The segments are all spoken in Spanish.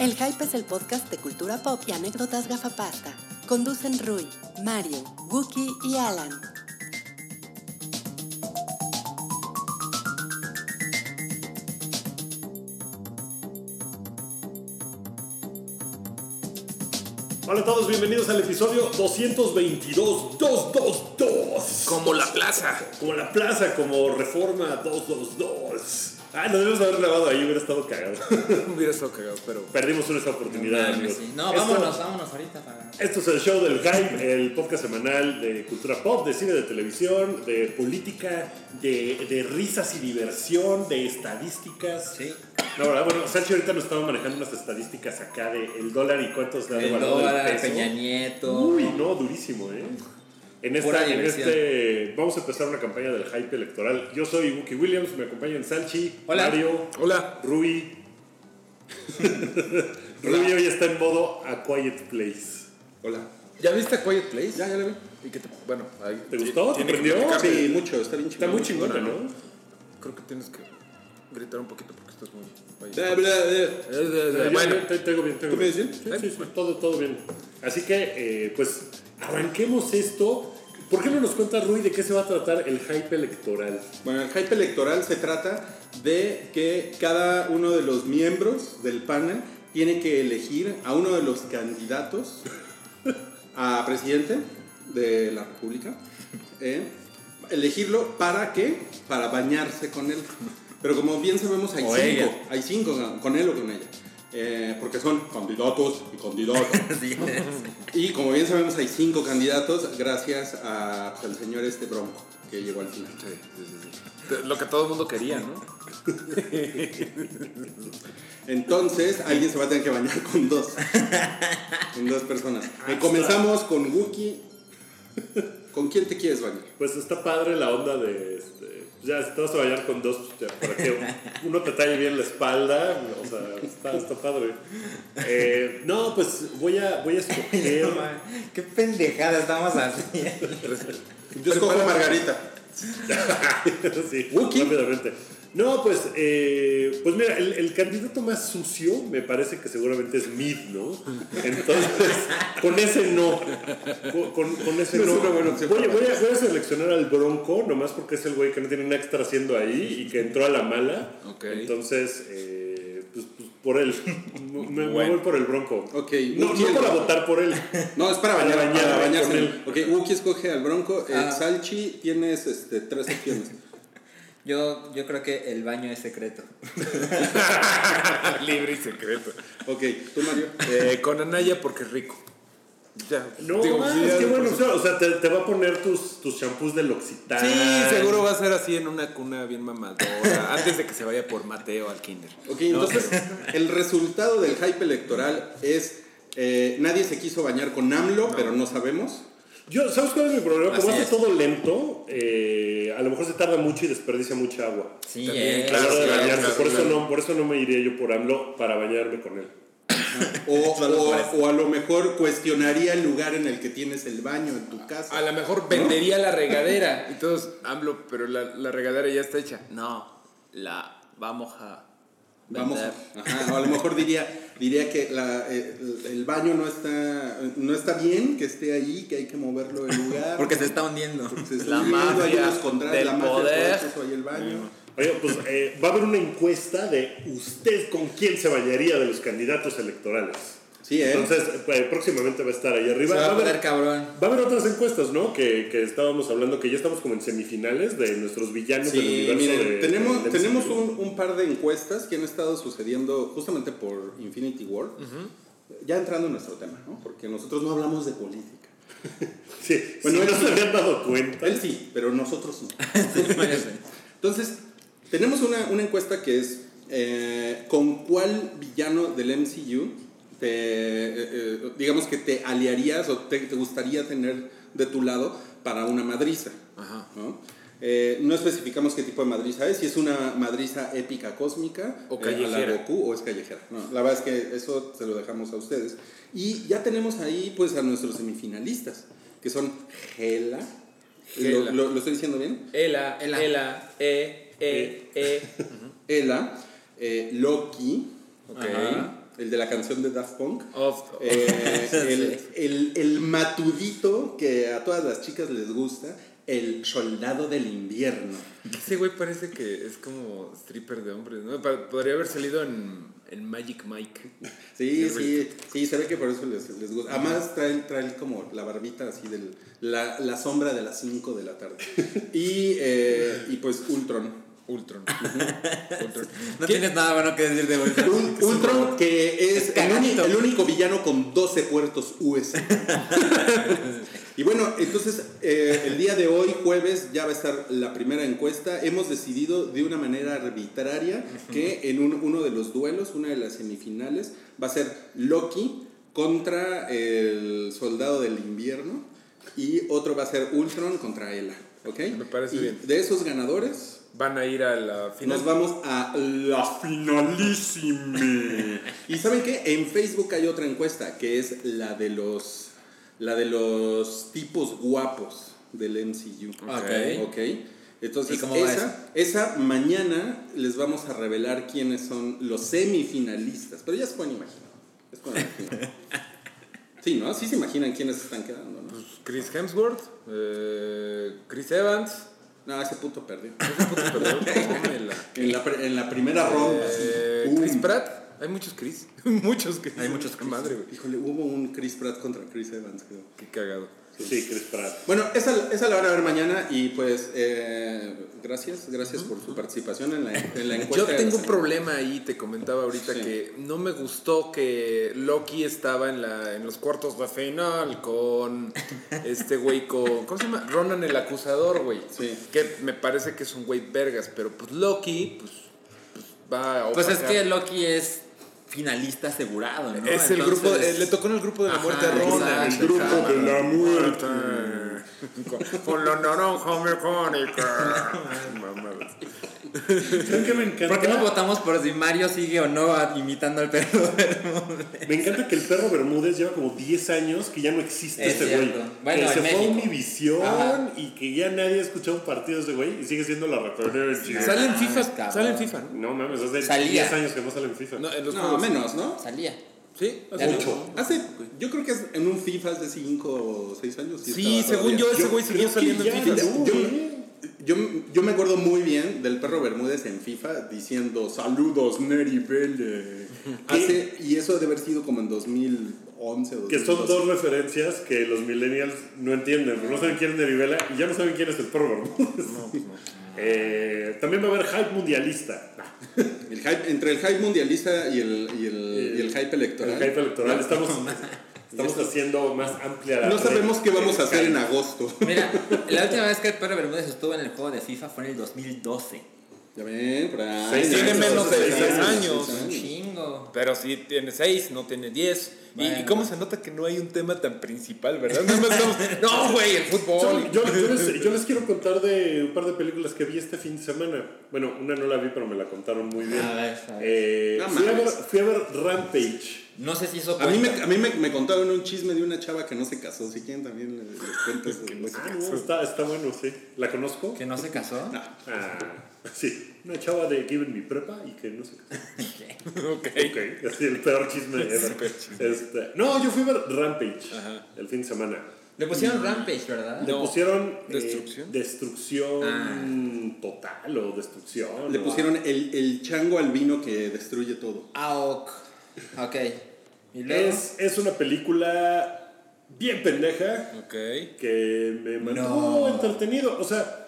El Hype es el podcast de cultura pop y anécdotas gafapasta. Conducen Rui, Mario, Wookie y Alan. Hola a todos, bienvenidos al episodio 222 222. Como la plaza. Como la plaza, como Reforma 222. Ah, nos debemos haber grabado ahí, hubiera estado cagado. Hubiera estado cagado, pero. Perdimos una oportunidad, Mames, amigos. sí. No, Esto- vámonos, vámonos ahorita para. Esto es el show del Hype, el podcast semanal de cultura pop, de cine, de televisión, de política, de, de risas y diversión, de estadísticas. Sí. No, ¿verdad? bueno, Sánchez ahorita nos estaba manejando unas estadísticas acá de el dólar y cuántos da de El dólar, peso. Peña Nieto. Uy, no, durísimo, ¿eh? En, esta, en este. Vamos a empezar una campaña del hype electoral. Yo soy Wookie Williams, me acompañan Sanchi, Hola. Mario, Hola. Rui. Rui hoy está en modo A Quiet Place. Hola. ¿Ya viste Quiet Place? Ya, ya la vi. ¿Y qué te, bueno, ahí ¿Te gustó? ¿Te prendió? Sí, mucho, está bien Está muy chingona, ¿no? Creo que tienes que gritar un poquito porque estás muy. Bla, bla, bla. Eh, eh, eh, Bueno, tengo bien, tengo ¿Tú me bien. dices Sí, sí, sí, todo, todo bien. Así que, eh, pues, arranquemos esto. ¿Por qué no nos cuenta Rui de qué se va a tratar el hype electoral? Bueno, el hype electoral se trata de que cada uno de los miembros del panel tiene que elegir a uno de los candidatos a presidente de la República. eh, elegirlo para qué? Para bañarse con él. Pero como bien sabemos, hay O cinco. ella. Hay cinco con él o con ella. Eh, porque son candidatos y candidatos. Sí. Y como bien sabemos, hay cinco candidatos gracias a, pues, al señor este Bronco, que llegó al final. sí, sí, sí, sí. Lo que todo el mundo quería, ¿no? Entonces, alguien se va a tener que bañar con dos. con dos personas. Eh, comenzamos con Wookie. ¿Con quién te quieres bañar? Pues está padre la onda de. Este, ya, si te vas a bañar con dos, pues, ya, para que uno te talle bien la espalda. O sea, está, está padre. Eh, no, pues voy a, voy a escoger. Qué pendejada estamos haciendo. Yo escojo Margarita. sí, rápidamente. No, pues, eh, pues mira, el, el candidato más sucio me parece que seguramente es Mid, ¿no? Entonces, con ese no. Con, ese No no. es voy, a- para voy a, voy a seleccionar al Bronco, nomás porque es el güey que no tiene nada que estar haciendo ahí y que entró a la mala. Ok. Entonces, eh, pues, pues, por él. Me, me Bueno. voy por el Bronco. Ok, No, no para votar por él. No, es para bañar, para bañarse. él. Ok, Wookie escoge al Bronco. Eh, Ah. Salchi, tienes este, tres opciones. Yo, yo creo que el baño es secreto. Libre y secreto. Ok, tú Mario. Eh, con Anaya porque es rico. Ya. No, digo, sí, es que bueno, o sea, te, te va a poner tus, tus shampoos del L'Occitane. Sí, seguro va a ser así en una cuna bien mamadora. antes de que se vaya por Mateo al kinder. Ok, entonces el resultado del hype electoral es eh, nadie se quiso bañar con AMLO, pero no sabemos. Yo, ¿sabes cuál es mi problema? Como Así hace es. todo lento, eh, a lo mejor se tarda mucho y desperdicia mucha agua. Sí, También, eh. De claro, bañarse. claro, por, eso claro. no, por eso no me iría yo por AMLO para bañarme con él. O, o- o a lo mejor cuestionaría el lugar en el que tienes el baño en tu casa. A lo mejor vendería la regadera. Y todos, AMLO, pero la, la regadera ya está hecha. No, la vamos a Vamos, vender. ajá, o a lo mejor diría, diría que la- el, el baño no está, no está bien, que esté ahí, que hay que moverlo del lugar. Porque se está hundiendo. Se está La hundiendo, hay mafia unos contratos, del la mafia poder. hay el baño. Oye, pues eh, va a haber una encuesta de usted con quién se bañaría de los candidatos electorales. Sí, ¿eh? Entonces, eh, próximamente va a estar ahí Se arriba. va Va a haber- cabrón. Va a haber otras encuestas, ¿no? Que, que estábamos hablando, que ya estamos como en semifinales de nuestros villanos del Sí, universo miren, de- tenemos, tenemos un, un par de encuestas que han estado sucediendo justamente por Infinity War. Ya entrando en nuestro tema, ¿no? Porque nosotros no hablamos de política. Sí, Bueno, no él se sí. habían dado cuenta. Él sí, pero nosotros no. Entonces, tenemos una, una encuesta que es, eh, ¿con cuál villano del MCU te, eh, eh, digamos que te aliarías o te, te gustaría tener de tu lado para una madriza? Ajá. ¿no? Eh, no especificamos qué tipo de madriza es, si es una madriza épica cósmica O eh, a la callejera. Goku o es callejera. No, la verdad es que eso se lo dejamos a ustedes. Y ya tenemos ahí pues a nuestros semifinalistas, que son Gela. Hela. ¿Lo, lo- lo estoy diciendo bien? Ela, Ela. Ela, E, E, E. Ela, eh, Loki, Ok. El de la canción de Daft Punk. Of- Eh, el, el- el matudito que a todas las chicas les gusta, el soldado del invierno. Ese güey parece que es como stripper de hombres, ¿no? Podría haber salido en, en Magic Mike. Sí, sí, sí, se ve que por eso les, les gusta. Además trae, trae como la barbita así del la, la sombra de las 5 de la tarde. Y, eh, y pues Ultron. Ultron. Ultron. No ¿Qué? tienes nada bueno que decir de Ultron. Un- Ultron que es el, uni- el único villano con 12 puertos USB. y bueno, entonces eh, el día de hoy, jueves, ya va a estar la primera encuesta. Hemos decidido de una manera arbitraria que en un- uno de los duelos, una de las semifinales, va a ser Loki contra el Soldado del Invierno y otro va a ser Ultron contra Ela. ¿Ok? Me parece Y bien. De esos ganadores, Van a ir a la final. nos vamos a la finalísima. y saben qué? En Facebook hay otra encuesta que es la de los la de los tipos guapos del MCU. Ok. Ok. Entonces, ¿Y cómo va esa, esa mañana les vamos a revelar quiénes son los semifinalistas. Pero ya se pueden imaginar. Ya se pueden imaginar. Sí, ¿no? Sí se imaginan quiénes están quedando, ¿no? Pues, Chris Hemsworth, eh, Chris Evans. No, ese puto perdió. Ese puto perdón, tómela. En la, en la primera ronda. Eh, ¡pum! Chris Pratt. Hay muchos Chris. muchos Chris. Hay muchos Chris. Madre, güey. Híjole, hubo un Chris Pratt contra Chris Evans, creo. Qué cagado. Sí, Chris Pratt. Bueno, esa, esa la van a ver mañana y pues eh, gracias, gracias por su participación en la, en la Yo encuesta. de tengo un problema ahí, te comentaba ahorita Sí. que no me gustó que Loki estaba en, la, en los cuartos de final con este güey con... ¿Cómo se llama? Ronan el acusador, güey. Sí. Que me parece que es un güey vergas, pero pues Loki, pues, pues va a Pues es opacar. que Loki es finalista asegurado, ¿no? Es el Entonces- grupo, eh, le tocó en el grupo de la Ajá, muerte a Ronan. exacto, El grupo exacto. de la muerte. Con, con la naranja mecánica. ¿Saben qué me encanta? ¿Por qué no votamos por si Mario sigue o no imitando al perro Bermúdez? Me encanta que el perro Bermúdez lleva como 10 años que ya no existe Es ese güey. Bueno, que se fue a México. Univisión Ajá. y que ya nadie ha escuchado un partido de ese güey y sigue siendo la referencia. Sale en Ah, FIFA, sale en FIFA, ¿no? No mames, hace Salía. 10 años que no sale en FIFA. No, en los No, juegos. menos, ¿no? Salía. Sí, no. Ocho. Hace, yo creo que es en un FIFA hace 5 o 6 años. Sí, según yo, ese güey que saliendo en FIFA. no, Yo, ¿eh? Yo, yo me acuerdo muy bien del perro Bermúdez en FIFA diciendo saludos Neri. Hace, y eso debe haber sido como en 2011 o Que son 2012. dos referencias que los millennials no entienden. No saben quién es Nerivela y ya no saben quién es el perro Bermúdez. Eh, también va a haber hype mundialista. El hype, entre el hype mundialista y el, y el, y el hype electoral. El hype electoral. Estamos, estamos haciendo más amplia la No sabemos qué vamos a hacer en agosto. Mira, la última vez que el perro Bermúdez estuvo en el juego de FIFA fue en el 2012. Ya ven, por ahí. Seis Tiene años, menos de seis seis años, años. seis Un chingo. Pero sí tiene 6, no tiene 10. ¿Y, Bueno. y cómo se nota que no hay un tema tan principal, verdad? Estamos, no, güey, el fútbol. Yo, yo les, yo les quiero contar de un par de películas que vi este fin de semana. Bueno, una no la vi, pero me la contaron muy bien. A ver, a ver. Eh, No fui, a ver, fui a ver Rampage. No sé si hizo A mí, me, a mí me, me contaron un chisme de una chava que no se casó. Si quieren también les, les cuento eso. Ah, no, está, está bueno, sí. ¿La conozco? ¿Que no se casó? Ah, sí. Una chava de Given mi prepa y que no sé qué. Ok. Ok, así el peor chisme ever. Este, no, yo fui a ver Rampage Ajá. el fin de semana. Le pusieron Rampage, ¿verdad? Le No. pusieron eh, ¿Destrucción? destrucción total o destrucción. Le o- pusieron el, el chango albino que destruye todo. AOK. Ok. ¿Y luego? Es, es una película bien pendeja Ok. que me mantuvo No. entretenido. O sea,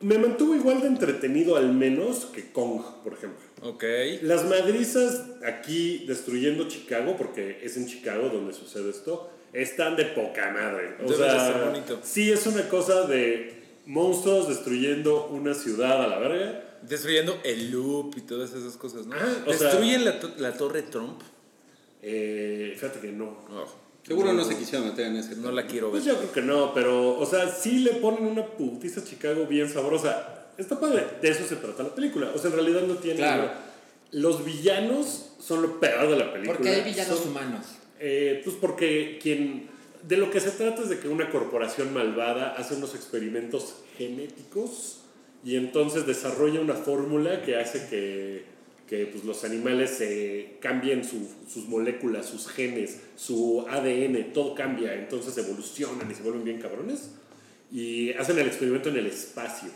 me mantuvo igual de entretenido al menos que Kong, por ejemplo. Ok. Las madrizas aquí destruyendo Chicago, porque es en Chicago donde sucede esto, están de poca madre. O Debe sea, ser bonito. sí es una cosa de monstruos destruyendo una ciudad a la verga. Destruyendo el loop y todas esas cosas, ¿no? Ah, o sea- Destruyen la, to- la torre Trump. Eh, fíjate que no. Oh, Seguro no se quisieron meter en ese no tema. la quiero ver. Pues yo creo que no, pero, o sea, sí le ponen una putiza a Chicago bien sabrosa. Está padre, de eso se trata la película. O sea, en realidad no tiene. Claro. Los villanos son lo peor de la película. Porque hay villanos Son- humanos. Eh, pues porque quien. De lo que se trata es de que una corporación malvada hace unos experimentos genéticos y entonces desarrolla una fórmula que hace que, que pues, los animales eh, cambien su- sus moléculas, sus genes, su ADN, todo cambia, entonces evolucionan y se vuelven bien cabrones. Y hacen el experimento en el espacio.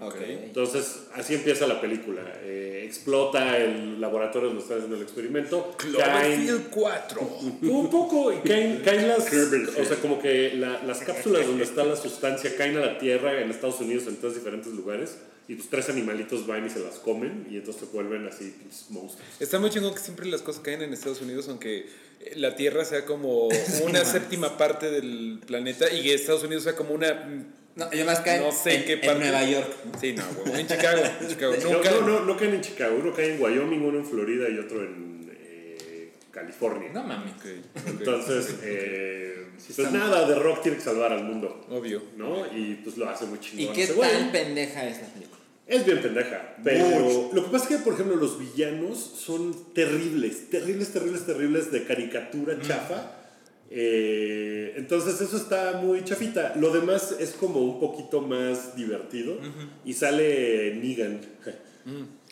Ok. Entonces, así empieza la película. Eh, explota el laboratorio donde están haciendo el experimento. Cloverfield 4. un poco, y caen, caen las. O sea, como que la- las cápsulas donde está la sustancia caen a la tierra en Estados Unidos en tres diferentes lugares. Y los tres animalitos van y se las comen. Y entonces se vuelven así, pinches monstruos. Está muy chingón que siempre las cosas caen en Estados Unidos, aunque eh, la Tierra sea como una séptima parte del planeta y que Estados Unidos sea como una. No, yo más cae No sé en, qué en parte. Nueva York. Sí, no, güey. En Chicago. En Chicago. No, Nunca. no, no, no caen en Chicago. Uno cae en Wyoming, uno en Florida y otro en eh, California. No mames. Ok, ok. Entonces, eh, pues nada, The Rock tiene que salvar al mundo. Obvio. ¿No? Y pues lo hace muy chingón. ¿Y qué tan pendeja es la película? Es bien pendeja, pero lo que pasa es que, por ejemplo, los villanos son terribles, terribles, terribles, terribles de caricatura chafa. Eh, entonces eso está muy chafita. Lo demás es como un poquito más divertido y sale Negan.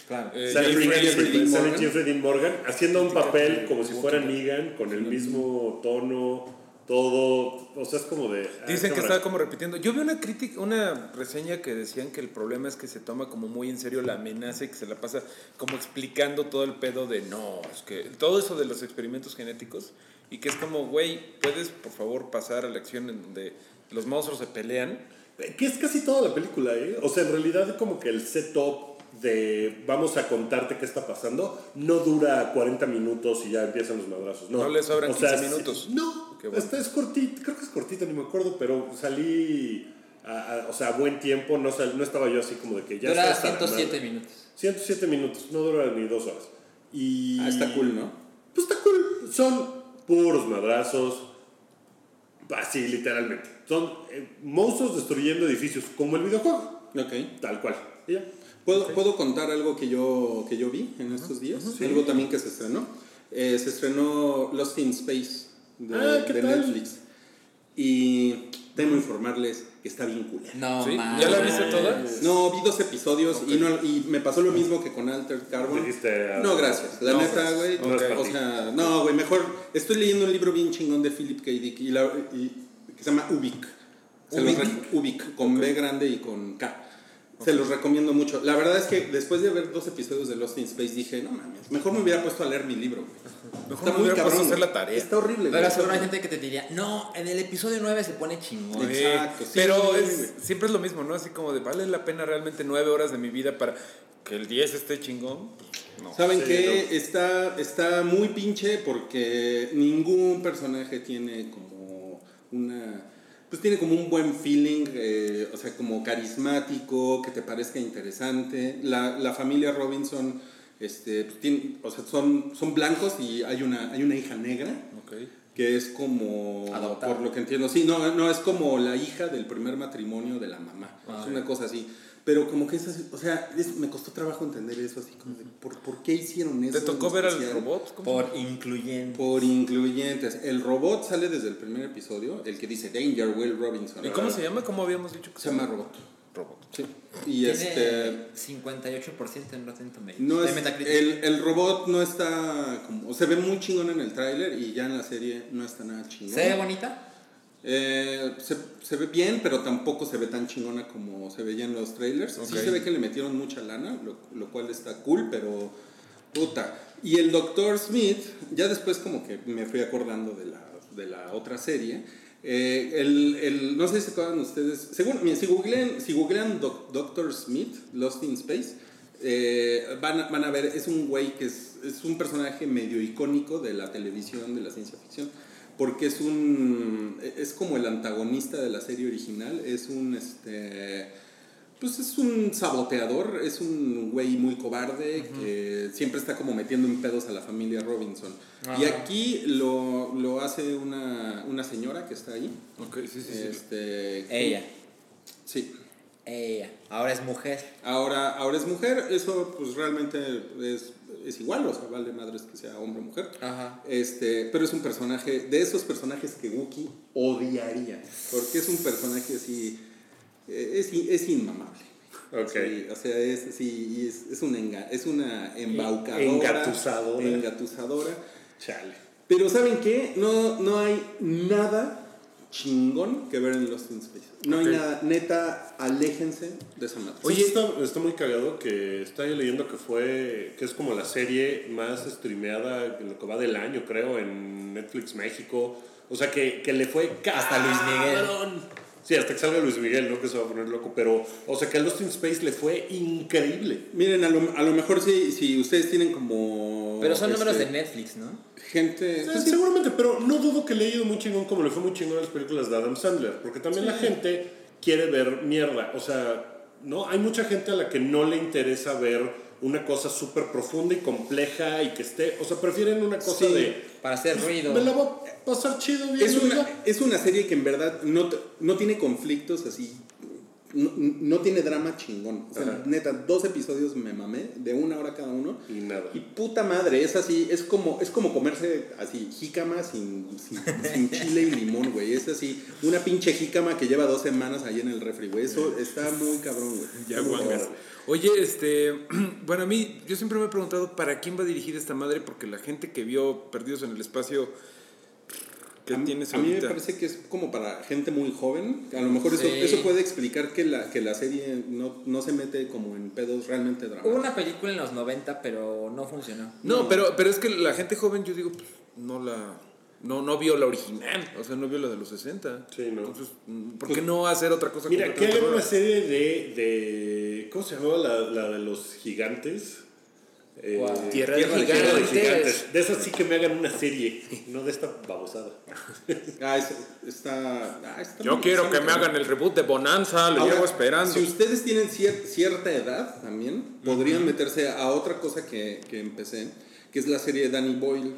Claro. Eh, sale Jeffrey Dean Morgan. Jeffrey Dean Morgan haciendo un papel como si fuera. Negan con el mismo tono, todo. O sea, es como de. ah, Dicen que está como repitiendo. Yo vi una crítica, una reseña que decían que el problema es que se toma como muy en serio la amenaza y que se la pasa como explicando todo el pedo de no, es que todo eso de los experimentos genéticos y que es como, güey, puedes por favor pasar a la acción en donde los monstruos se pelean. Que es casi toda la película, ¿eh? O sea, en realidad como que el setup de vamos a contarte qué está pasando no dura 40 minutos y ya empiezan los madrazos. No, No le sobran O sea, 15 sí- minutos. no, Qué bueno. es cortita, creo que es cortita, ni me acuerdo, pero salí, a, a- o sea, a buen tiempo, no, sal- no estaba yo así como de que ya Dura está hasta la 107 madre. minutos. 107 minutos, no dura ni dos horas. Y... Ah, está cool, ¿no? Pues está cool. Son puros madrazos. Así, literalmente. Son eh, monstruos destruyendo edificios, como el videojuego. Ok. Tal cual. Ya. ¿Puedo, ¿Puedo contar algo que yo, que yo vi en estos días? Algo también que se estrenó. Eh, se estrenó Lost in Space de, Ah, ¿qué de tal? Netflix. Y tengo que informarles que está bien culera. No ¿Sí? ¿Ya la viste toda? No, vi dos episodios y, no, y me pasó lo mismo que con Altered Carbon. Dijiste, ah, No, gracias. La no, neta, gracias. güey. O sea, no, güey, mejor. Estoy leyendo un libro bien chingón de Philip K. Dick y, la- y- que se llama Ubik. Se Ubik. Ubik, con B grande y con K. Se los recomiendo mucho. La verdad es que después de ver dos episodios de Lost in Space dije, no mames, mejor me hubiera puesto a leer mi libro, güey. Mejor me hubiera puesto a hacer la tarea. Está horrible, Pero güey. seguro hay gente que te diría, no, en el episodio 9 se pone chingón. Exacto, sí, pero es- siempre es lo mismo, ¿no? Así como de, ¿vale la pena realmente nueve horas de mi vida para que el 10 esté chingón? No. ¿Saben Sí, qué? Está, está muy pinche porque ningún personaje tiene como una... Pues tiene como un buen feeling, eh, o sea, como carismático, que te parezca interesante. La, la familia Robinson, este, pues, tiene- o sea, son, son blancos y hay una, hay una hija negra que es como, Adoptada. por lo que entiendo, sí, no, no, es como la hija del primer matrimonio de la mamá, Ah, es una cosa así. Pero como que es así, o sea, es- me costó trabajo entender eso, así como de, ¿por, por qué hicieron eso? ¿Te tocó ver al robot? ¿Cómo se Por incluyente. Por incluyentes. El robot sale desde el primer episodio, el que dice Danger, Will Robinson. ¿Y cómo se llama? ¿Cómo habíamos dicho que Se llama Robot. Robot. Sí. Y Tiene este... 58% en Rotten Tomatoes. No De es, Metacritic. el, el robot no está como... Se ve muy chingón en el tráiler y ya en la serie no está nada chingón. ¿Se ve bonita? Eh, se, se ve bien, pero tampoco se ve tan chingona como se veía en los trailers. Sí Ok. se ve que le metieron mucha lana, lo, lo cual está cool, pero puta. Y el Dr. Smith, ya después como que me fui acordando de la, de la otra serie. Eh, el, el- no sé si se acuerdan ustedes, según, si googlean, si googlean Doc- Dr. Smith, Lost in Space, eh, van, a- van a ver, es un güey que es, es un personaje medio icónico de la televisión, de la ciencia ficción porque es un es como el antagonista de la serie original es un este pues es un saboteador es un güey muy cobarde que siempre está como metiendo en pedos a la familia Robinson y aquí lo, lo hace una, una señora que está ahí Ok, sí, sí, sí. este Ella. sí Ella. Ahora es mujer. Ahora, ahora es mujer, eso pues realmente es, es igual, o sea, vale madres que sea hombre o mujer. Ajá. Este, pero es un personaje, de esos personajes que Wookie odiaría, porque es un personaje así, eh, es, es inmamable. Ok. Sí, o sea, es, sí, es, es, una, enga- es una embaucadora. Engatusadora. Engatusadora. Chale. Pero ¿saben qué? No, no hay nada chingón que ver en Lost in Space. No hay nada. Neta, aléjense de esa madre. Oye, está, está muy cagado que está yo leyendo que fue, que es como la serie más streameada en lo que va del año, creo, en Netflix México. O sea, que, que le fue Hasta Luis Miguel. Sí, hasta que salga Luis Miguel, ¿no? Que se va a poner loco. Pero, o sea, que a Lost in Space le fue increíble. Miren, a lo, a lo mejor si, si ustedes tienen como... Pero son números este, de Netflix, ¿no? Gente... Sí, pues sí, seguramente, pero no dudo que le haya ido muy chingón como le fue muy chingón a las películas de Adam Sandler, porque también la gente quiere ver mierda, o sea, no hay mucha gente a la que no le interesa ver una cosa súper profunda y compleja y que esté, o sea, prefieren una cosa Sí. de Para hacer ruido. me la voy a pasar chido es, viendo y una, ya". es una serie que en verdad no, no tiene conflictos así. No, no tiene drama chingón. O sea, Ajá. neta, dos episodios me mamé, de una hora cada uno. y nada. Y puta madre, es así, es como, es como comerse así, jícama sin, sin, sin chile y limón, güey. Es así, una pinche jícama que lleva dos semanas ahí en el refri, güey. Eso está muy cabrón, güey. Ya guangas. Oye, este, bueno, a mí, yo siempre me he preguntado para quién va dirigida esta madre, porque la gente que vio Perdidos en el Espacio, ¿qué a, mí- tienes a mí me parece que es como para gente muy joven. A lo mejor eso, Sí. eso puede explicar que la, que la serie no, no se mete como en pedos realmente Hubo dramáticos. una película en los 90, pero no funcionó. No, pero, pero es que la gente joven, yo digo, pues, no la... No, no vio la original, o sea, no vio la de los 60. Sí, no. Entonces, ¿por qué no hacer otra cosa? Mira, que hagan una serie de, de ¿cómo se llamaba la, la de los gigantes? Eh, Guau. Tierra de Tierra de Gigantes. Gigantes. De esas sí que me hagan una serie, no de esta babosada. Ah, es- está, ah, está Yo quiero que me hagan el reboot de Bonanza, lo Ahora, llevo esperando. Si ustedes tienen cier- cierta edad también, podrían meterse a otra cosa que, que empecé, que es la serie de Danny Boyle.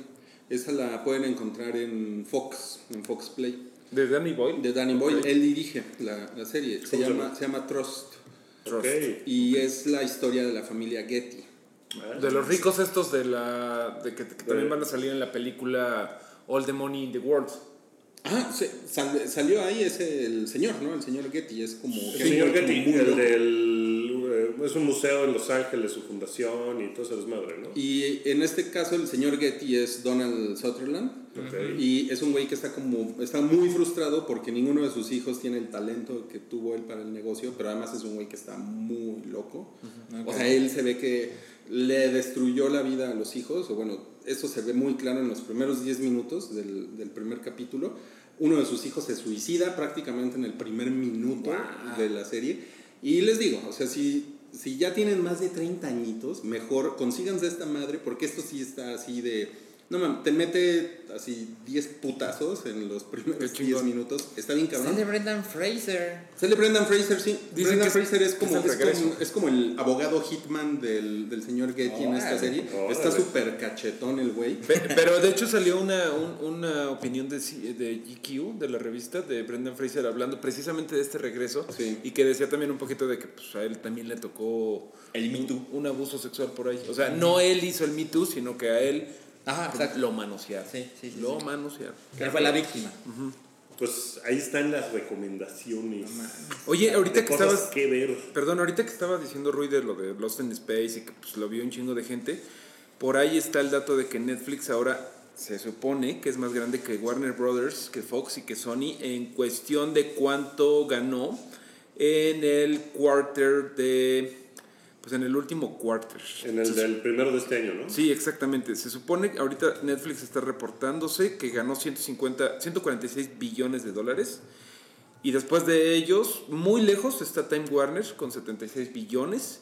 Esa la pueden encontrar en Fox, en Fox Play. ¿De Danny Boyle? De Danny Boyle, él dirige la, la serie. Se ¿Cómo se llama, se llama Trust. Ok. Y es la historia de la familia Getty. De los ricos estos de la... De que, que también van a salir en la película All the Money in the World. Ah, se- sal- salió ahí ese el señor, ¿no? El señor Getty es como... El señor como Getty, muy el del. eh, es un museo en Los Ángeles, su fundación y todo ese desmadre, ¿no? Y en este caso el señor Getty es Donald Sutherland. Ok. Y es un güey que está como, está muy frustrado porque ninguno de sus hijos tiene el talento que tuvo él para el negocio, pero además es un güey que está muy loco. O sea, él se ve que le destruyó la vida a los hijos, o bueno, eso se ve muy claro en los primeros 10 minutos del, del primer capítulo. Uno de sus hijos se suicida prácticamente en el primer minuto de la serie. Y les digo, o sea, si, si ya tienen más de 30 añitos, mejor consíganse esta madre porque esto sí está así de... No mames, te mete así 10 putazos en los primeros Qué 10 chingón. minutos. Está bien cabrón. Sale Brendan Fraser. Sale Brendan Fraser, sí. Dicen Brendan Fraser es como, es como, es como el abogado hitman del, del señor Getty en esta serie. Está súper cachetón el güey. Pe- Pero de hecho salió una, un- una opinión de, de GQ, de la revista, de Brendan Fraser, hablando precisamente de este regreso. Sí. Y que decía también un poquito de que pues, a él también le tocó El Me Too. un, un abuso sexual por ahí. O sea, no él hizo el Me Too, sino que a él Ajá, exacto. lo manosearon. Sí, sí, sí, Lo sí. manosearon. Él fue la víctima. Pues ahí están las recomendaciones. Oye, ahorita de que cosas estabas... que ver. Perdón, ahorita que estaba diciendo Rui de lo de Lost in Space y que pues, lo vio un chingo de gente, por ahí está el dato de que Netflix ahora se supone que es más grande que Warner Brothers, que Fox y que Sony en cuestión de cuánto ganó en el quarter de... Pues en el último quarter. En el del primero de este año, ¿no? Sí, exactamente. Se supone que ahorita Netflix está reportándose que ganó 150, 146 billones de dólares. Y después de ellos, muy lejos está Time Warner con 76 billones.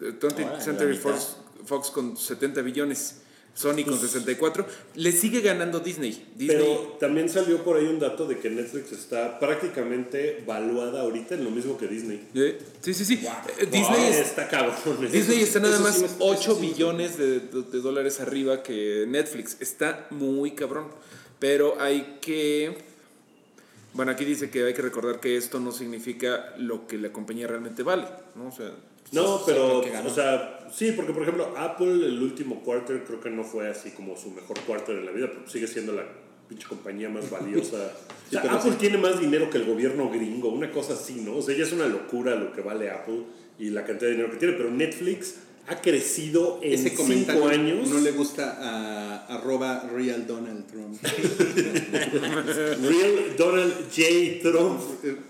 eh, 20th Órale, Century. Fox, Fox con 70 billones. Sony con 64. Le sigue ganando Disney. Disney Pero también salió por ahí un dato de que Netflix está prácticamente valuada ahorita en lo mismo que Disney. eh, sí, sí, sí. Eh, Disney, Wow, es- está cabrón. Disney está nada más sí me- eso 8 sí me- billones de, de- de dólares arriba que Netflix. Está muy cabrón. Pero hay que... Bueno, aquí dice que hay que recordar que esto no significa lo que la compañía realmente vale. ¿no? O sea, No, Sí, pero, o sea, sí, porque por ejemplo, Apple el último quarter creo que no fue así como su mejor quarter en la vida, pero sigue siendo la pinche compañía más valiosa. o sea, pero Apple sí. tiene más dinero que el gobierno gringo, una cosa así, ¿no? O sea, ya es una locura lo que vale Apple. y la cantidad de dinero que tiene, pero Netflix ha crecido en Ese cinco comentario años. no le gusta a arroba real Donald Trump. Real Donald J. Trump.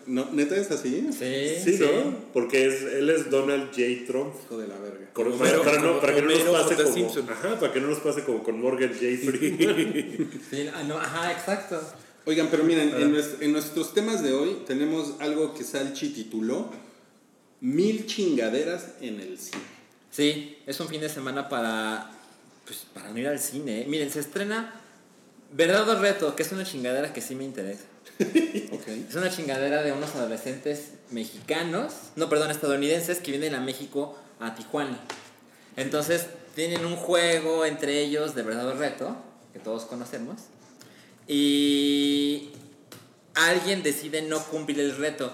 no, ¿Neta es así? Sí. Sí, ¿no? Porque es, él es Donald J. Trump. Hijo de la verga. Con- Homero- para, para no, para que no nos pase como, Simpson. ajá, para que no nos pase como con Morgan J. Freeman. Sí, ah, no, ajá, exacto. Oigan, pero miren, en, nues- en nuestros temas de hoy tenemos algo que Salchi tituló Mil chingaderas en el cine. Sí, es un fin de semana para, pues, para no ir al cine. ¿eh? Miren, se estrena Verdad o Reto, que es una chingadera que sí me interesa. Es una chingadera de unos adolescentes mexicanos, no, perdón, estadounidenses que vienen a México a Tijuana. Entonces, tienen un juego entre ellos de verdad o reto, que todos conocemos, y alguien decide no cumplir el reto.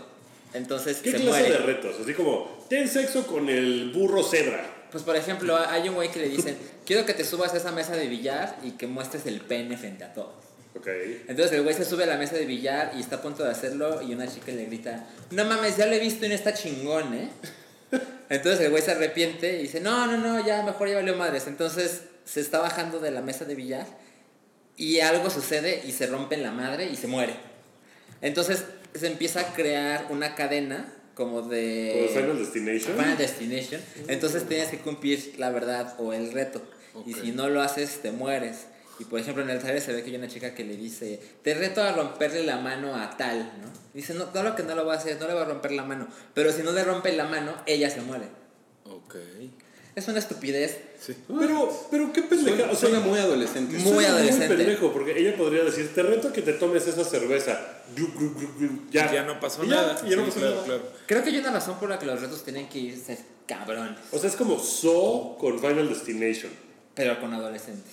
Entonces, ¿Qué se clase muere. de retos? Así como, ten sexo con el burro cebra. Pues por ejemplo, hay un güey que le dicen, quiero que te subas a esa mesa de billar y que muestres el pene frente a todos. Ok. Entonces el güey se sube a la mesa de billar y está a punto de hacerlo y una chica le grita, no mames, ya lo he visto y no está chingón, ¿eh? Entonces el güey se arrepiente y dice, no, no, no, ya mejor ya valió madres. Entonces se está bajando de la mesa de billar y algo sucede y se rompe en la madre y se muere. Entonces se empieza a crear una cadena como de... Como Final Destination. Final Destination. Entonces tienes que cumplir la verdad o el reto. Y si no lo haces, te mueres. Y por ejemplo, en el trailer se ve que hay una chica que le dice: Te reto a romperle la mano a tal, ¿no? Dice: No, claro que no lo va a hacer, no le va a romper la mano. Pero si no le rompe la mano, ella se muere. Ok. Es una estupidez. Sí. Pero, pero qué pendeja. Suena, O sea, suena muy adolescente. Muy suena adolescente. Muy pendejo, porque ella podría decir, te reto a que te tomes esa cerveza. Ya. Ya no pasó Y ya, nada. ya no Sí, pasó claro, nada. claro. Creo que hay una razón por la que los retos tienen que irse cabrones. O sea, es como So con Final Destination. Pero con adolescentes.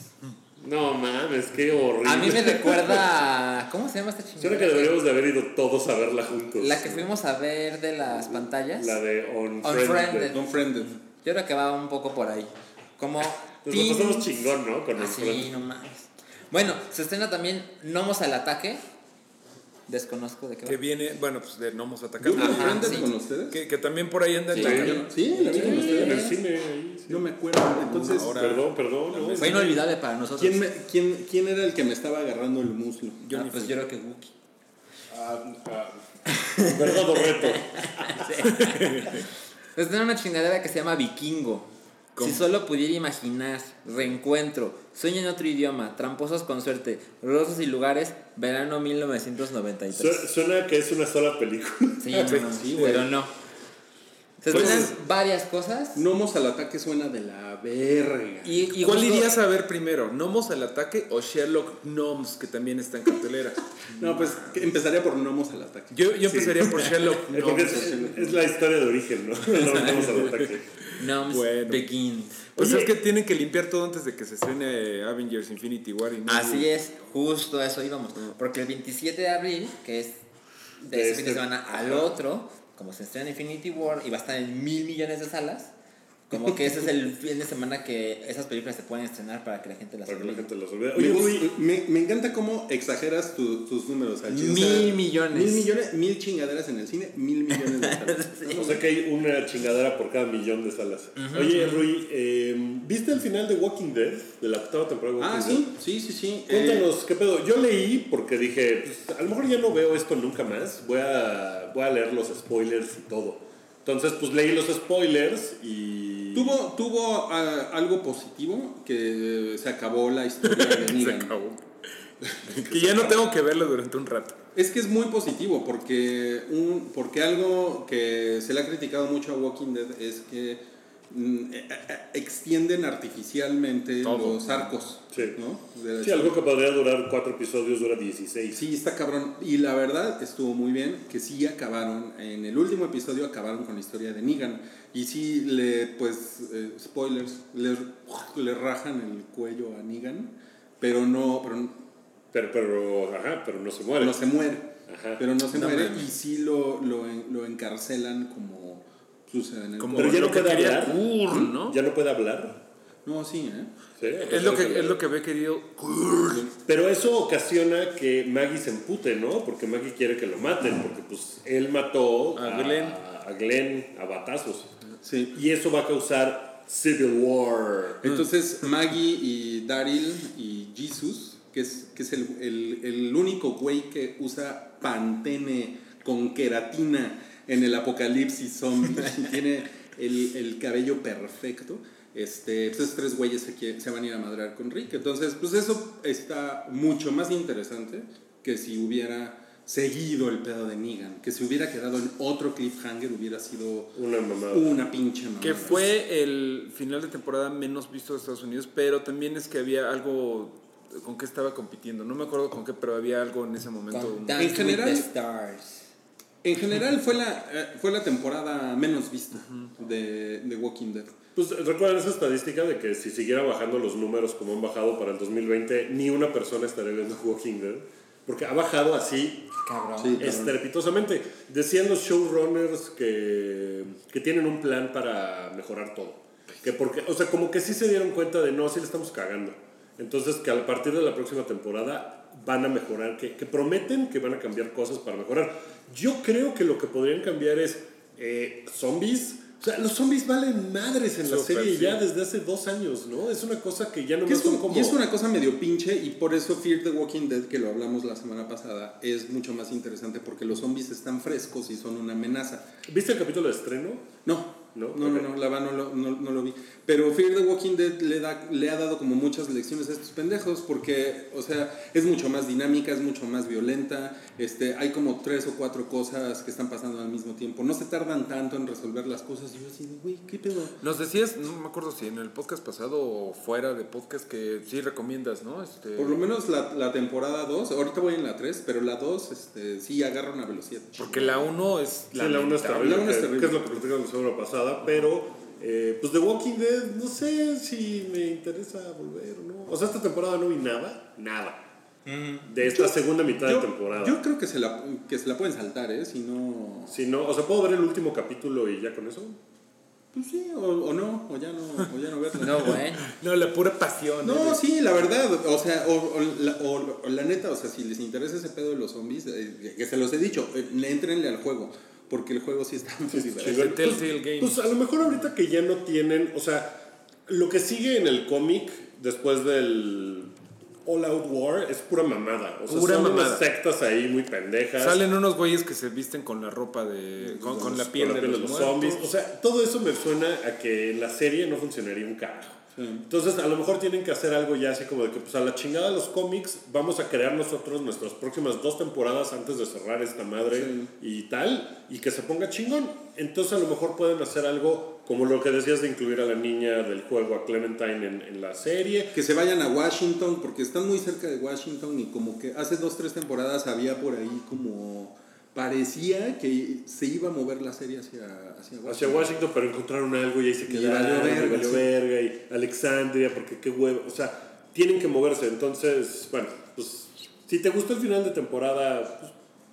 No mames, qué horrible. A mí me recuerda. a- ¿Cómo se llama esta chingada? Suena que deberíamos de haber ido todos a verla juntos. La que fuimos a ver de las pantallas. La de Unfriended. Unfriended. Unfriended. Yo creo que va un poco por ahí. Como. Nos pasamos chingón, ¿no? Con Así, Unfriended. no mames. Bueno, se estrena también Nomos al ataque. Desconozco de qué va. Que viene, bueno, pues de Nomos Atacando. ¿Yo vi Ajá, sí. con ustedes? Que, que también por ahí anda Sí. Yo- Sí, la vi con Sí, en el ustedes. cine. ahí, sí. No me acuerdo. Entonces, Ahora- Perdón, perdón. no. Fue inolvidable para nosotros. ¿quién, me- quién, ¿quién era el que me estaba agarrando el muslo? Ah, pues yo creo que Wookie. Ah, ah, verdad o reto. Se estrena una chingadera que se llama Vikingo. Si solo pudiera imaginar, reencuentro, sueño en otro idioma, tramposos con suerte, rosas y lugares, verano 1993. Su- Suena que es una sola película. Sí, no, no, sí, pero no. Se Pues- estrenan varias cosas. Nomos al ataque suena de la verga. Y, y ¿Cuál justo- irías a ver primero? ¿Nomos al ataque o Sherlock Gnomes, que también está en cartelera? No, pues empezaría por Nomos al ataque. Yo, yo empezaría por Sherlock Porque Gnomes. es, es la historia de origen, ¿no? No vamos al ataque. Gnomes Bueno. Begins. Pues Oye. es que tienen que limpiar todo antes de que se estrene Avengers Infinity War. Y no Así es, justo a eso íbamos. Porque el 27 de abril, que es de De ese este- fin de semana al otro, como se estrena Infinity War y va a estar en mil millones de salas, como que ese es el fin de semana que esas películas se pueden estrenar para que la gente las Para que la olvide. gente los olvide. Me, Oye, gusta- Rui, me, me encanta cómo exageras tu- tus números. Salchi. O Mil millones. Mil millones, mil chingaderas en el cine, mil millones de salas. o sea que hay una chingadera por cada millón de salas. Oye, Rui, eh, ¿viste el final de Walking Dead? De la octava temporada de Walking Ah, Dead. sí, sí, sí, sí. Cuéntanos, ¿qué pedo? Yo leí porque dije, pues, a lo mejor ya no veo esto nunca más. Voy a, voy a leer los spoilers y todo. Entonces, pues leí los spoilers y... Tuvo, tuvo ah, algo positivo que se acabó la historia de Se acabó. que ya no tengo que verlo durante un rato. Es que es muy positivo porque, un, porque algo que se le ha criticado mucho a Walking Dead es que extienden artificialmente Todo. los arcos. Sí. ¿no? De Sí, algo que podría durar cuatro episodios dura 16. Sí, está cabrón. Y la verdad estuvo muy bien que sí acabaron, en el último episodio acabaron con la historia de Negan. Y sí, le, pues, eh, spoilers, le, le rajan el cuello a Negan, pero no, pero Pero, pero, ajá, pero no se muere. no se muere. Ajá. Pero no se No muere y sí lo, lo, lo encarcelan como sucede en el Como Pero ya no puede hablar. Kurt, ¿no? Ya no puede hablar. No, sí, ¿eh? Sí, Es lo que, es lo que había querido. Pero eso ocasiona que Maggie se empute, ¿no? Porque Maggie quiere que lo maten, porque pues él mató A Glenn. a Glenn a batazos. Sí. Y eso va a causar Civil War. Entonces Maggie y Daryl y Jesus, que es, que es el, el- el único güey que usa pantene con queratina en el apocalipsis zombie, y tiene el, el cabello perfecto. Este, pues esos tres güeyes se, van a ir a madrear con Rick. Entonces, pues eso está mucho más interesante que si hubiera seguido el pedo de Negan. Que si hubiera quedado en otro cliffhanger hubiera sido Una mamada. una pinche mamada. Que fue el final de temporada menos visto de Estados Unidos, pero también es que había algo con que estaba compitiendo. No me acuerdo con qué, pero había algo en ese momento. En general- with the Stars. En general fue la, eh, fue la temporada menos vista de, de Walking Dead. Pues recuerden esa estadística de que si siguiera bajando los números como han bajado para el 2020, ni una persona estaría viendo Walking Dead. Porque ha bajado así Cabrón. Sí. cabrón. estrepitosamente. Decían los showrunners que, que tienen un plan para mejorar todo. Que porque, o sea, como que sí se dieron cuenta de no, sí le estamos cagando. Entonces, que a partir de la próxima temporada van a mejorar, que, que prometen que van a cambiar cosas para mejorar. Yo creo que lo que podrían cambiar es eh, zombies. O sea, los zombies valen madres en la Súper, serie sí. ya desde hace dos años, ¿no? Es una cosa que ya no es un- como... Y es una cosa medio pinche y por eso Fear the Walking Dead, que lo hablamos la semana pasada, es mucho más interesante porque los zombies están frescos y son una amenaza. ¿Viste el capítulo de estreno? No, ¿No? no, no, Ok. no, la verdad no lo, no, no lo vi. Pero Fear the Walking Dead le, da, le ha dado como muchas lecciones a estos pendejos porque, o sea, es mucho más dinámica, es mucho más violenta. Este, hay como tres o cuatro cosas que están pasando al mismo tiempo. No se tardan tanto en resolver las cosas. Y yo así, de, güey, ¿qué pedo? Nos decías, no me acuerdo si en el podcast pasado o fuera de podcast, que sí recomiendas, ¿no? Este, Por lo menos la, la temporada 2, ahorita voy en la 3, pero la 2 este, sí agarra una velocidad. Porque la 1 es Sí, la 1 es terrible, La uno es que, terrible. que es lo que platicamos la semana pasada, pero eh, pues The Walking Dead, no sé si me interesa volver o no. O sea, esta temporada no vi nada, nada. De esta segunda mitad Yo, de temporada. yo creo que se, la, que se la pueden saltar, ¿eh? Si no... si no, o sea, puedo ver el último capítulo y ya con eso. Pues sí, o, o no, o ya no, o ya no verla. No, bueno. No, la pura pasión. No, ¿eh? sí, la verdad, o sea, o, o la, o- o la neta, o sea, si les interesa ese pedo de los zombies, eh, que se los he dicho, eh, le entrenle al juego, porque el juego sí está muy divertido. Es el Telltale Games. Pues a lo mejor ahorita que ya no tienen, o sea, lo que sigue en el cómic después del All Out War es pura mamada. O sea, Pura son mamada. unas sectas ahí muy pendejas. Salen unos güeyes que se visten con la ropa de. con, con la piel con de los, zombies. O sea, todo eso me suena a que en la serie no funcionaría un carajo. Entonces, a lo mejor tienen que hacer algo ya así como de que, pues a la chingada de los cómics, vamos a crear nosotros nuestras próximas dos temporadas antes de cerrar esta madre y tal, y que se ponga chingón. Entonces, a lo mejor pueden hacer algo como lo que decías de incluir a la niña del juego, a Clementine, en, en la serie. Que se vayan a Washington, porque están muy cerca de Washington y como que hace dos, tres temporadas había por ahí como... Parecía que se iba a mover la serie hacia, hacia Washington. Hacia Washington, pero encontraron algo y ahí se Y quedaron, valió verga, y sí. verga, y Alexandria, porque qué huevo. O sea, tienen que moverse. Entonces, bueno, pues si te gustó el final de temporada, pues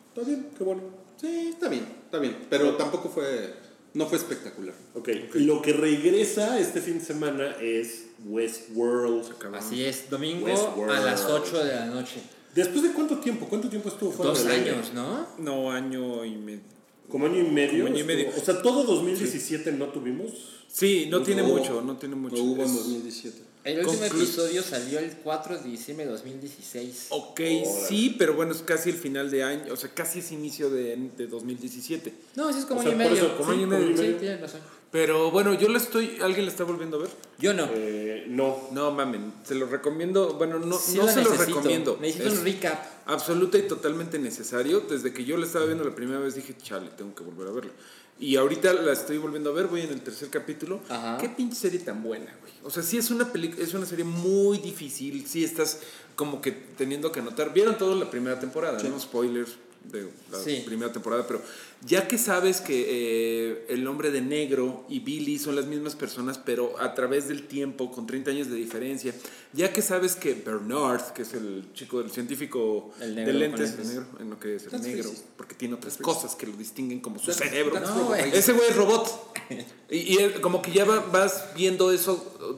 está bien, qué bueno. Sí, está bien, está bien, pero tampoco fue... No fue espectacular. Ok, lo que regresa este fin de semana es Westworld. Así es, domingo Westworld. a las 8 de la noche. ¿Después de cuánto tiempo? ¿Cuánto tiempo estuvo fuera Dos del aire? años, ¿no? No, año y medio. Como año y medio. Como año y medio. O sea, todo 2017 no tuvimos. Sí, no tiene hubo. mucho, no tiene mucho. Lo hubo en Es- 2017. El último Conclu- episodio salió el 4 de diciembre de 2016. Ok, Órale. sí, pero bueno, es casi el final de año, o sea, casi es inicio de, de 2017. No, sí es como O sea, año y medio. eso, como Sí, año y medio. Sí, tienes razón. Pero bueno, yo la estoy, ¿alguien la está volviendo a ver? Yo no. Eh, no. No mamen, se lo recomiendo, bueno, no, Sí no lo se lo recomiendo. Necesito Es un recap. absoluta y totalmente necesario. Desde que yo la estaba viendo la primera vez dije, chale, tengo que volver a verla. Y ahorita la estoy volviendo a ver, voy en el tercer capítulo. Ajá. Qué pinche serie tan buena, güey. O sea, sí es una película, es una serie muy difícil, sí estás como que teniendo que anotar. Vieron todo la primera temporada, ¿no? Spoilers de la Sí. primera temporada, pero ya que sabes que eh, el hombre de negro y Billy son las mismas personas, pero a través del tiempo, con 30 años de diferencia, ya que sabes que Bernard, que es el chico del científico El negro de lentes, el negro, en lo que es el negro, porque tiene otras cosas que lo distinguen como su That's- cerebro. No. Ese güey es robot. Y, y él- como que ya va- vas viendo eso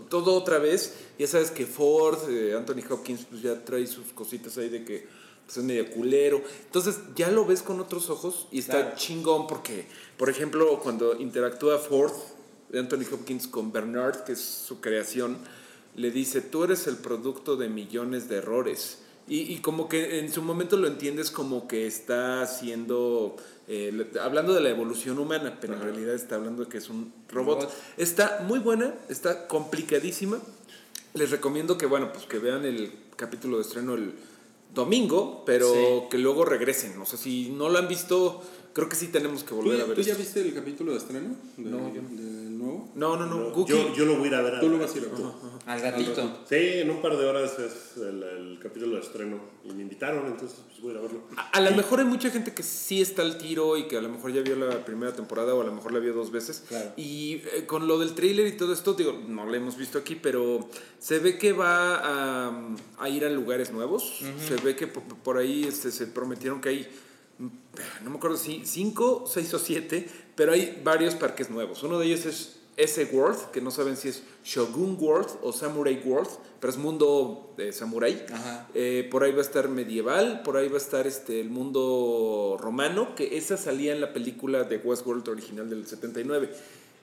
todo otra vez. Ya sabes que Ford, eh, Anthony Hopkins, pues ya trae sus cositas ahí de que pues, es medio culero. Entonces ya lo ves con otros ojos y está Claro. chingón porque, por ejemplo, cuando interactúa Ford Anthony Hopkins con Bernard, que es su creación, le dice, tú eres el producto de millones de errores. Y, y como que en su momento lo entiendes como que está haciendo, eh, hablando de la evolución humana, pero en realidad está hablando de que es un robot. Robot. Está muy buena, está complicadísima. Les recomiendo que, bueno, pues que vean el capítulo de estreno el domingo, pero Sí. que luego regresen. O sea, si no lo han visto, creo que sí tenemos que ¿Tú, volver a ver. tú ya viste el capítulo de estreno? De- No, yo no. No, no, no. Yo, yo lo voy a ir a ver a Tú lo vas a ir a ver. Al gatito. Sí, en un par de horas es el, el capítulo de estreno. Y me invitaron, entonces pues, voy a ir a verlo. A, a lo mejor hay mucha gente que sí está al tiro y que a lo mejor ya vio la primera temporada o a lo mejor la vio dos veces. Claro. Y eh, con lo del tráiler y todo esto, digo, no lo hemos visto aquí, pero se ve que va a, a ir a lugares nuevos. Se ve que por, por ahí este, se prometieron que hay, no me acuerdo si cinco, seis o siete, pero hay varios parques nuevos. Uno de ellos es ese World, que no saben si es Shogun World o Samurai World, pero es mundo de samurai. Eh, por ahí va a estar medieval, por ahí va a estar este, el mundo romano, que esa salía en la película de Westworld original del 79.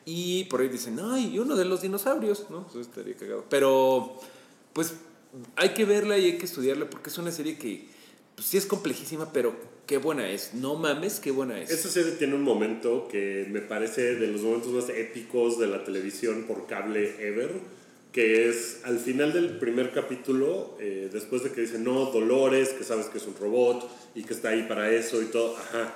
Y por ahí dicen, ay, y uno de los dinosaurios, ¿no? Eso estaría cagado. Pero, pues, hay que verla y hay que estudiarla porque es una serie que, pues, sí es complejísima, pero qué buena es. No mames, qué buena es. Esta serie tiene un momento que me parece de los momentos más épicos de la televisión por cable ever, que es al final del primer capítulo, eh, después de que dicen, no, Dolores, que sabes que es un robot y que está ahí para eso y todo, ajá.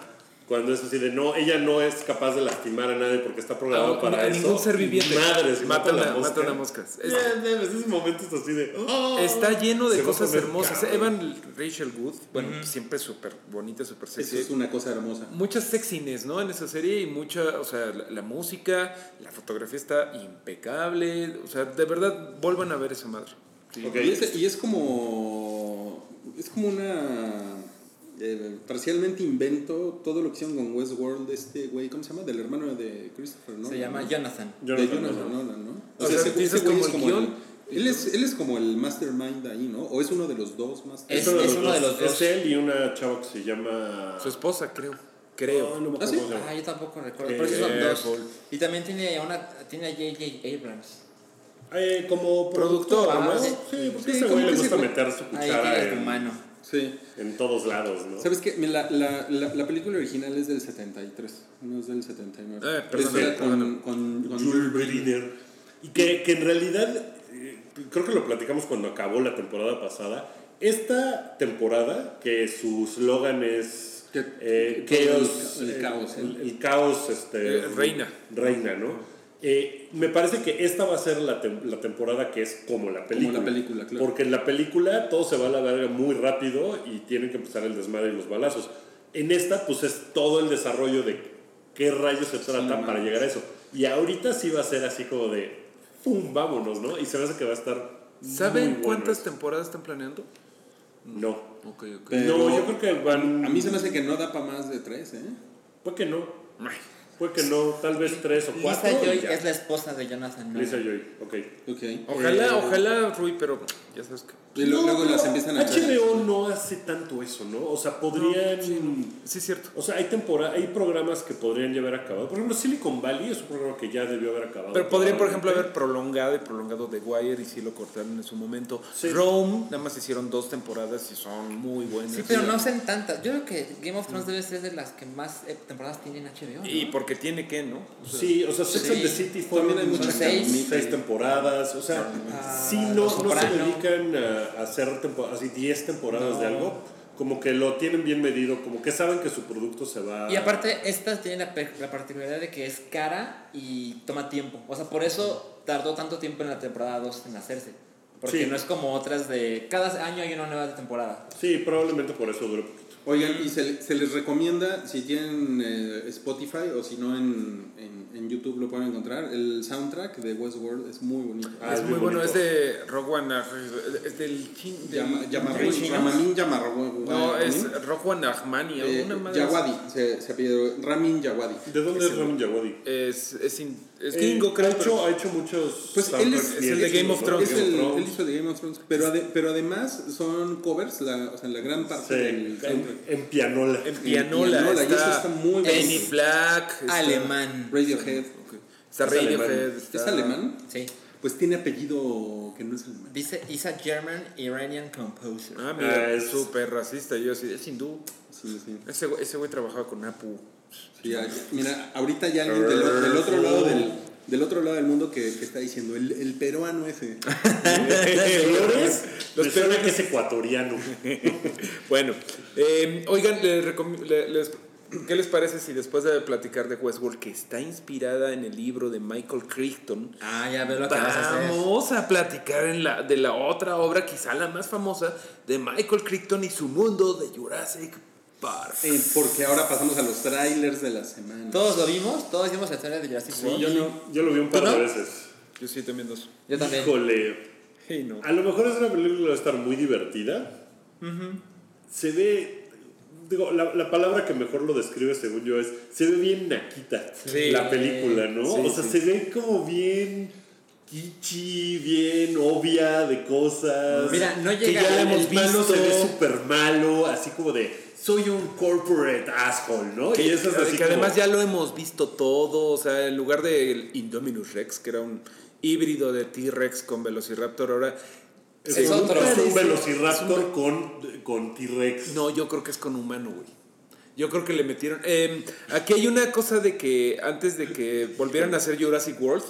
Cuando es así de, no, ella no es capaz de lastimar a nadie porque está programado Ah, para a eso. ningún ser viviente. Madres, Mata una- mata una mosca. Es- ya, esos momentos así de, oh. Está lleno de cosas hermosas. Evan Rachel Wood, bueno, siempre súper bonita, súper Eso sexy. es una cosa hermosa. mucha sexiness, ¿no? En esa serie y mucha, o sea, la, la música, la fotografía está impecable, o sea, de verdad, vuelvan a ver esa madre. Sí. Ok. Y, es, y es como. Es como una. Eh, parcialmente invento todo lo que hicieron con Westworld, este güey, ¿cómo se llama? Del hermano de Christopher Nolan. Se llama ¿no? Jonathan. de Jonathan Jonathan Nolan. ¿no? O sea, ese- dices ese güey como es el el- guion. él, es, él es como el mastermind ahí, ¿no? O es uno de los dos masterminds. Es- uno de es los uno de dos. los dos. Es él y una chava que se llama... Su esposa, creo. Creo. Oh, no me ¿Ah, acuerdo sí? se llama. Ah, yo tampoco recuerdo. Eh, Pero sí son eh, dos. Paul. Y también tiene, una, tiene a J.J. Abrams. Eh, como Productor, ¿no? ah, Sí, sí. porque Sí, ese como güey le gusta meter su Ahí cuchara tiene tu en, mano. Sí. en todos lados, ¿no? ¿Sabes qué? Mira, La, la, la película original es del 73, no es del 79. Eh, perdón, era con, con, con Jules Briner. Y que, que en realidad, eh, creo que lo platicamos cuando acabó la temporada pasada. Esta temporada, que su slogan es Que- eh, el chaos, ca- el eh, caos, ¿eh? el, el caos este, Eh, reina. Reina, ¿no? Eh, me parece que esta va a ser la, tem- la temporada que es como la película. la película, claro. Porque en la película todo se va a la verga muy rápido y tienen que empezar el desmadre y los balazos. En esta, pues es todo el desarrollo de qué rayos se trata para llegar a eso. Y ahorita sí va a ser así como de, ¡pum! Vámonos, ¿no? Y se me hace que va a estar. muy ¿Saben bueno cuántas eso. temporadas están planeando? No. Ok, ok. Pero- no, yo creo que van. A mí se me hace que no da para más de tres, ¿eh? Puede que no. Puede que no. Tal vez tres o cuatro. Lisa Joy es la esposa de Jonathan Nolan. Lisa Joy, ok. Ok. Ojalá, Eh, ojalá, Rui, pero ya sabes que. Y lo- No, luego las empiezan a HBO no hace tanto eso, ¿no? O sea, podrían. Sí, es cierto. O sea, hay temporada, hay programas que podrían ya haber acabado. Por ejemplo, Silicon Valley es un programa que ya debió haber acabado. Pero podrían, por ejemplo, haber prolongado y prolongado The Wire y sí lo cortaron en su momento. Sí. Rome, nada más hicieron dos temporadas y son muy buenas. Sí, pero no hacen tantas. Yo creo que Game of Thrones debe ser de las que más eh, temporadas tienen HBO. ¿no? Y porque tiene que, ¿no? O sea, Sí, o sea, Sex Sí. and the City También hay fueron muchas seis. seis, temporadas. O sea, Ah, sí, no, Los no se dedican a, a hacer así 10 temporadas No. de algo. Como que lo tienen bien medido, como que saben que su producto se va. Y aparte, esta tiene la, particularidad de que es cara y toma tiempo. O sea, por eso tardó tanto tiempo en la temporada 2 en hacerse. Porque Sí. no es como otras de. Cada año hay una nueva temporada. Sí, probablemente por eso duró poquito. Oigan, y se, se les recomienda, si tienen eh, Spotify o si no en, en, en YouTube lo pueden encontrar, el soundtrack de Westworld es muy bonito. Ah, es es muy bueno, bonito. es de Rogue One, es del Yamarro. No, es Rogue One Ahmani, eh, una madre. Yawadi, se, se apellidó Ramin Yawadi. ¿De dónde es Ramin Djawadi? Es, es, in- es Eh, gringo, creo. ha, hecho, pero- ha hecho muchos. Pues él es, es el de Game of. Thrones. Es Game of el, Thrones. él hizo de Game of Thrones, pero, ade- pero además son covers, la, o sea, la gran parte Sí, del en, en pianola. en pianola, pianola, y está, eso está muy Penny bonito. Black. está- Alemán. Radiohead. Ok. Está Es Radiohead. alemán. está- ¿Es alemán? Sí. Pues tiene apellido que no es alemán. Dice, is a German Iranian composer. Ah, mira, Ah, es- súper racista. Yo así, es hindú. Sí, sí. Ese, ese güey trabajaba con Apu. Sí, ya- ya- mira, ahorita ya alguien del, del otro lado del, del otro lado del mundo que, que está diciendo, el, el peruano ese. Flores, Los me suena peruanos. que es ecuatoriano. Bueno, eh, oigan, les les- ¿qué les parece si después de platicar de Westworld, que está inspirada en el libro de Michael Crichton, Ah, ya veo lo que vas a hacer. vamos a platicar en la, de la otra obra, quizá la más famosa, de Michael Crichton y su mundo de Jurassic Park? Eh, porque ahora pasamos a los trailers de la semana. ¿Todos lo vimos? ¿Todos vimos la historia de Jurassic World? yo no. Yo lo vi un par de veces. Yo sí también dos. Yo también. Híjole. Hey, no. A lo mejor es una película que va a estar muy divertida. Se ve. Digo, la, la palabra que mejor lo describe, según yo, es. Se ve bien naquita Sí. la película, ¿no? Sí, o sea, sí. se ve como bien. Kichi, bien obvia de cosas. Mira, no Que llega- ya la hemos malo visto. se ve súper malo, así como de. Soy un corporate asshole, ¿no? Que, y eso es así que como- además ya lo hemos visto todo, o sea, en lugar del Indominus Rex, que era un híbrido de T-Rex con Velociraptor, ahora... Es, Es un- otro. es un Sí, velociraptor es un- con, con T-Rex. No, yo creo que es con humano, güey. Yo creo que le metieron... eh, aquí hay una cosa de que antes de que volvieran a hacer Jurassic World,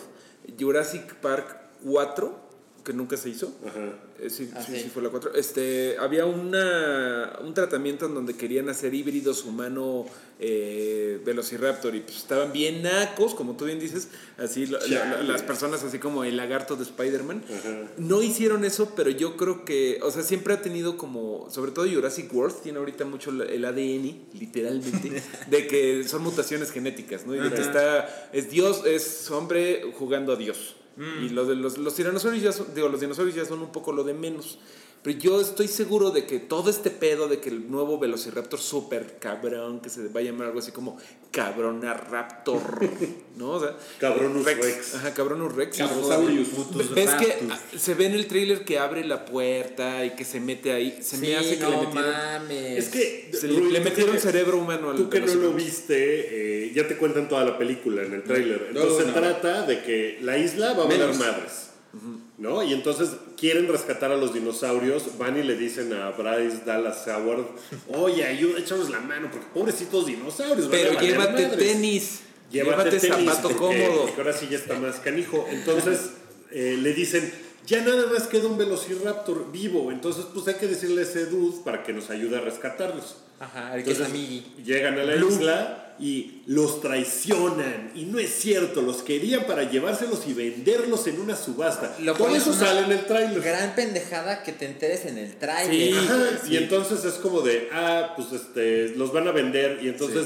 Jurassic Park 4, que nunca se hizo, Ajá. Eh, sí, Ah, sí, sí. sí fue la 4. Este, había una, un tratamiento en donde querían hacer híbridos humano eh, Velociraptor y pues estaban bien nacos, como tú bien dices, así la- la- la- Chale. las personas así como el lagarto de Spider-Man. No hicieron eso, pero yo creo que, o sea, siempre ha tenido como, sobre todo Jurassic World, tiene ahorita mucho el ADN, literalmente, de que son mutaciones genéticas, ¿no? Y de que está, es Dios, es hombre jugando a Dios. Y lo de los, los tiranosaurios ya son, digo, los dinosaurios ya son un poco lo de menos. Pero yo estoy seguro de que todo este pedo de que el nuevo Velociraptor super cabrón, que se va a llamar algo así como Cabrona Raptor, ¿no? O sea, Cabronus Rex. Ajá, Cabronus Rex. Cabrosaurius. ¿Ves que se ve en el tráiler que abre la puerta y que se mete ahí? Se Sí, me hace que no le metieron, mames. Es que se le metieron que- cerebro humano al Tú que no lo viste, eh, ya te cuentan toda la película en el tráiler. Entonces No, se trata de que la isla va a Menos. madres. ¿No? Y entonces quieren rescatar a los dinosaurios, van y le dicen a Bryce Dallas Howard, oye, ayuda, échanos la mano, porque pobrecitos dinosaurios. van a Pero llévate madres". tenis. Llévate, Llévate, tenis, zapato porque- cómodo. Porque ahora sí ya está más canijo. Entonces eh, le dicen, ya nada más queda un velociraptor vivo. Entonces, pues hay que decirle a ese dude para que nos ayude a rescatarlos. Ajá, el que es llegan a la isla y los traicionan. Y no es cierto, los querían para llevárselos y venderlos en una subasta. Lo Todo eso sale en el tráiler. Gran pendejada que te enteres en el Sí. trailer. Ajá, Sí. Y entonces es como de, ah, pues este, los van a vender. Y entonces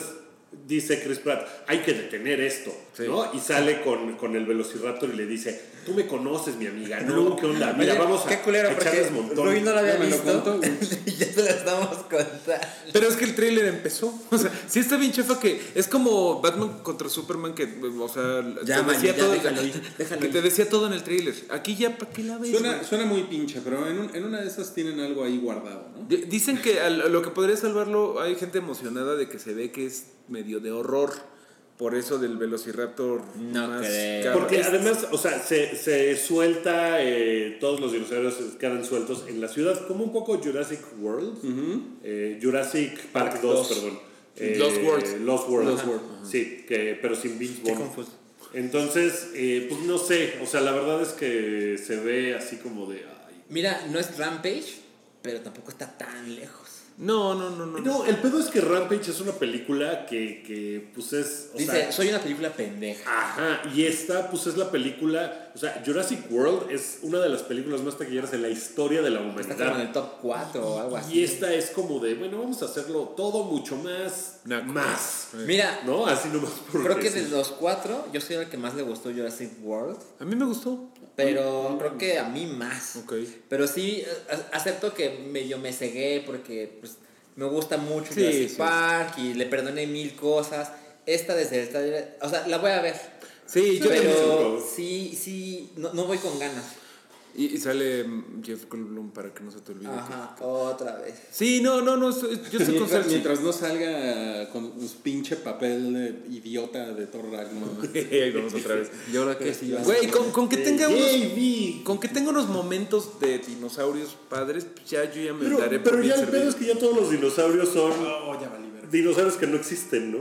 dice Chris Pratt, hay que detener esto. Sí. ¿no? Y sale con, con el velociraptor y le dice, tú me conoces, mi amiga. No, ¿qué onda? Mira, Oye, vamos a, qué culero, a porque echarles montón. Rui no lo había Ya me lo visto. contó. y ya te lo estamos contando. Pero es que el tráiler empezó. O sea, sí está bien chafa que es como Batman contra Superman que, o sea, Ya, te man, decía ya, todo, déjalo ir, déjalo que te decía todo en el tráiler. Aquí ya, ¿para qué la ves? Suena, suena muy pinche, pero en, un- en una de esas tienen algo ahí guardado, ¿no? D- Dicen que al- lo que podría salvarlo, hay gente emocionada de que se ve que es medio de horror. Por eso del Velociraptor No más creo. Porque Es- además, o sea, se, se suelta, eh, todos los dinosaurios quedan sueltos en la ciudad, como un poco Jurassic World, eh, Jurassic Park 2, perdón. Eh, Lost World. Lost World. Lost World. Sí, que, pero sin Vince Qué Vaughn. confuso. Entonces, eh, pues no sé, o sea, la verdad es que se ve así como de... ay. Mira, no es Rampage, pero tampoco está tan lejos. No, no, no, no. No, el pedo es que Rampage es una película que, que pues es... O Dice, sea, soy una película pendeja. Ajá, y esta pues es la película, o sea, Jurassic World es una de las películas más taquilleras en la historia de la Está como en humanidad. el top 4 o algo así. Y esta es como de, bueno, vamos a hacerlo todo mucho más, Naco. más, Mira, ¿no? Así nomás por creo que de los cuatro, yo soy el que más le gustó Jurassic World. A mí me gustó. Pero creo que a mí más. Ok. Pero sí, acepto que medio me cegué porque pues, me gusta mucho Sí, Jurassic sí. Park y le perdoné mil cosas. Esta desde trailer, o sea, la voy a ver. Sí, yo pero sí, sí, no, no voy con ganas. Y, y sale mm, Jeff Goldblum para que no se te olvide. Ajá, otra vez. Sí, no, no, no. Yo estoy con Mientras, mientras no salga con su pinche papel de idiota de Thor Ragnarok. Ahí vamos otra vez. Yo creo que sí. va a Güey, ser. con, con que tenga unos, con que tenga unos momentos de dinosaurios padres, pues ya yo ya me Pero, daré por pero bien ya el pedo es que ya todos los dinosaurios son Oh, ya valí verga. dinosaurios que no existen, ¿no?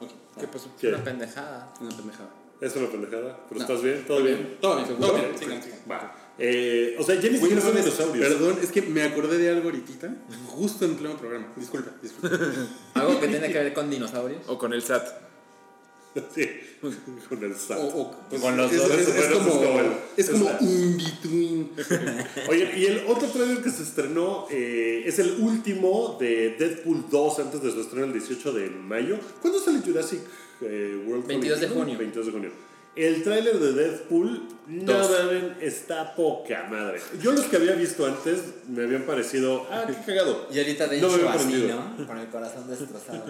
Ok, ¿Qué pasó? ¿Qué? Una pendejada. Una pendejada. Es una pendejada. ¿Pero No. estás bien? ¿Todo bien? Todo bien, todo bien. Sigan, sigan. Va. Eh, o sea, ya ni siquiera son dinosaurios. Perdón, es que me acordé de algo ahorita, justo en pleno programa. Disculpa, disculpa. Algo que tiene que ver con dinosaurios. O con el SAT. Sí, con el SAT. O, o, pues, Con los es, dos, es, es bueno, como, es como in between. Oye, y el otro trailer que se estrenó eh, es el último de Deadpool 2 antes de su estreno el 18 de mayo. ¿Cuándo sale Jurassic eh, World? 22 de junio. 22 de junio. El tráiler de Deadpool, no está poca madre. Yo los que había visto antes me habían parecido, ah, qué cagado. Y ahorita de No hecho así. ¿no? Con el corazón destrozado.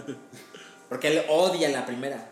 Porque él odia la primera.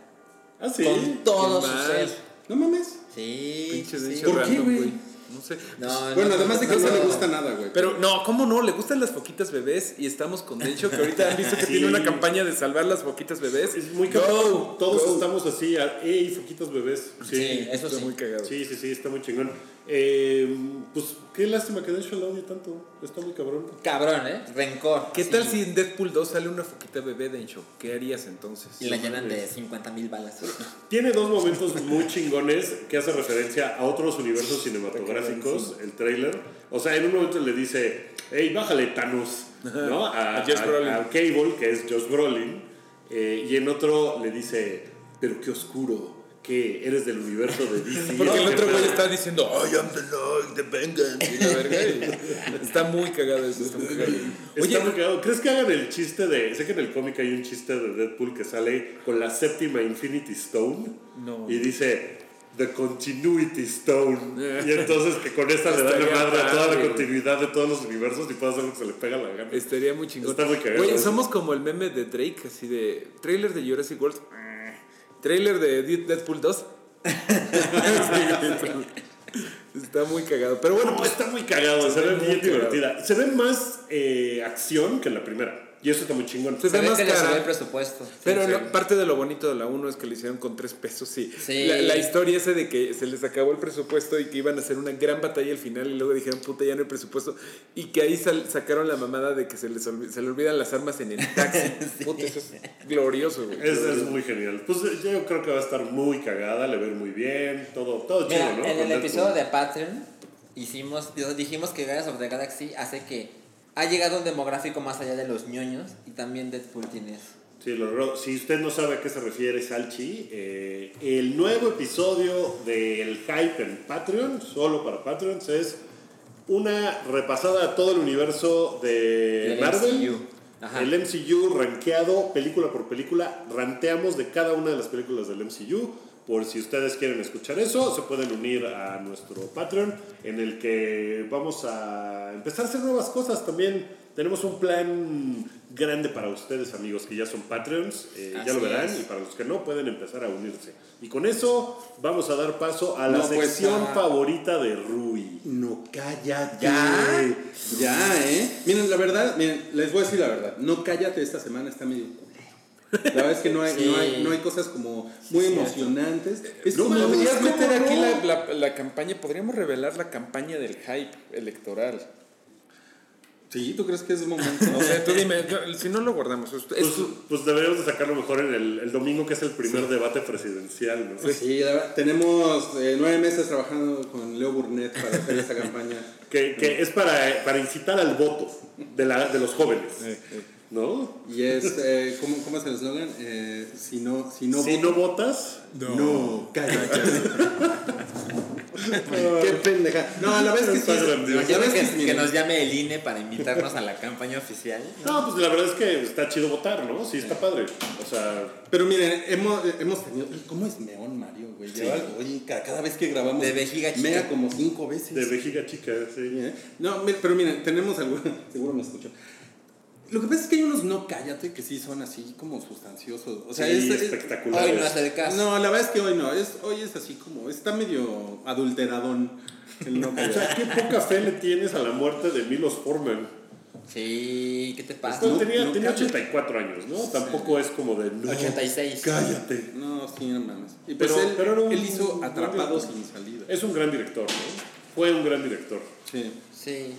Ah, sí. Con todo su ser. No mames. Sí. Pinche sí. ¿Por qué, güey? No sé. No, no, Bueno, además de que no no. le gusta nada, güey. Pero no, ¿cómo no? Le gustan las foquitas bebés y estamos con Dencho, que ahorita han visto que Sí. tiene una campaña de salvar las foquitas bebés. Es muy Go, cagado. Todos go. estamos así, a- ¡ey, foquitos bebés! Sí, eso Está sí. muy cagado. Sí, sí, sí, está muy chingón. Eh, pues qué lástima que Dencho lo odie tanto. Está muy cabrón. Cabrón, ¿eh? Rencor. ¿Qué Sí. tal si en Deadpool 2 sale una foquita bebé, Dencho? ¿Qué harías entonces? Y la llenan de 50 mil balas. Tiene dos momentos muy chingones que hace referencia a otros universos cinematográficos, el trailer. O sea, en un momento le dice, hey, bájale Thanos, ¿no? A, A Josh Brolin. a Cable, que es Josh Brolin. Eh, y en otro le dice, pero qué oscuro, que eres del universo de DC. Porque el ¿Qué otro güey pedo?" está diciendo, I am the Lord, the vengeance. Y la verga, está muy cagado eso, está muy cagado. Está Oye, muy cagado. ¿Crees que hagan el chiste de. Sé que en el cómic hay un chiste de Deadpool que sale con la séptima Infinity Stone. No. Y dice. The Continuity Stone. Y entonces que con esta le dan la madre a toda la continuidad de todos los universos y puede hacer lo que se le pega la gana. estaría muy chingón. Está muy cagado eso. somos como el meme de Drake, así de trailer de Jurassic World. Trailer de Dead- Deadpool 2. está muy cagado. Pero bueno, No, pues está muy cagado, se, ve ve muy cagado. divertida. Se ve más eh, acción que la primera. Y eso está muy chingón. Se Se ve más que cara. el presupuesto. Pero sí. lo- parte de lo bonito de la 1 es que le hicieron con tres pesos, sí. Sí. La, la historia esa de que se les acabó el presupuesto y que iban a hacer una gran batalla al final y luego dijeron, puta, ya no hay presupuesto. Y que ahí sal- sacaron la mamada de que se les se le olvidan las armas en el taxi. Puta, eso es glorioso, güey. Es, es muy genial. Pues eh, yo creo que va a estar muy cagada, le ir muy bien, todo, todo Mira, chido, ¿no? en el episodio de Patreon hicimos, dijimos que Guardians of the Galaxy hace que ha llegado un demográfico más allá de los ñoños y también Deadpool tiene eso. Sí, lo logró. Si usted no sabe a qué se refiere Salchi, eh, el nuevo episodio del Hype en Patreon, solo para Patreons, es una repasada a todo el universo de Del Marvel. MCU. El MCU rankeado película por película. Ranteamos de cada una de las películas del MCU. Por si ustedes quieren escuchar eso, se pueden unir a nuestro Patreon, en el que vamos a empezar a hacer nuevas cosas también. Tenemos un plan grande para ustedes, amigos, que ya son Patreons. eh, ya lo verán. es. Y para los que no, pueden empezar a unirse. Y con eso vamos a dar paso a la No, pues, sección favorita de Rui. No, cállate. ¿Ya? Ya, ¿eh? Miren, la verdad, miren, les voy a decir la verdad. No cállate esta semana, está medio. La verdad es que no hay, Sí. no hay, no hay cosas como muy emocionantes. Es No, como, podrías ¿cómo meter aquí no? la, la- la campaña, podríamos revelar la campaña del hype electoral. Sí, ¿tú crees que es el momento? O sea, tú dime, yo- si no lo guardamos. es- Pues, es- pues deberíamos de sacarlo mejor en el, el domingo, que es el primer debate presidencial, ¿no? Sí, la verdad, tenemos eh, nueve meses trabajando con Leo Burnett para hacer esta campaña. Que, que es para, para incitar al voto de, la, de los jóvenes, ¿no? Y es, eh, ¿cómo, ¿cómo es el eslogan? Eh, si no, si no si no votas, No, cállate. Qué pendeja. No, la es que sí. La es que, que, que miren, nos llame el INE para invitarnos a la campaña oficial. no, pues la verdad es que está chido votar, ¿no? Sí, está padre. O sea, Pero miren, hemos, hemos tenido. ¿Cómo es meón, Mario, güey? Lleva- Oye, ca- cada, vez que grabamos. De vejiga chica. Mea como cinco veces. de vejiga chica, Sí, sí. ¿eh? No, pero miren, tenemos algo. Seguro me escucho. Lo que pasa es que hay unos no cállate que sí son así como sustanciosos. O sea, Sí, es, es- espectaculares. Hoy no hace el caso. No, la verdad es que hoy no. Es, hoy es así como. Está medio adulteradón el no O cállate. sea, qué poca fe le tienes a la muerte de Milos Forman. Sí, ¿qué te pasa? Pues no- tenía, no tenía cállate. 84 años, ¿no? Tampoco es como de. No, 86. Cállate. No, sí, no mames. Pues Pero- él, pero era un- él hizo Atrapados sin salida. Es un gran director, ¿no? Fue un gran director. Sí. Sí.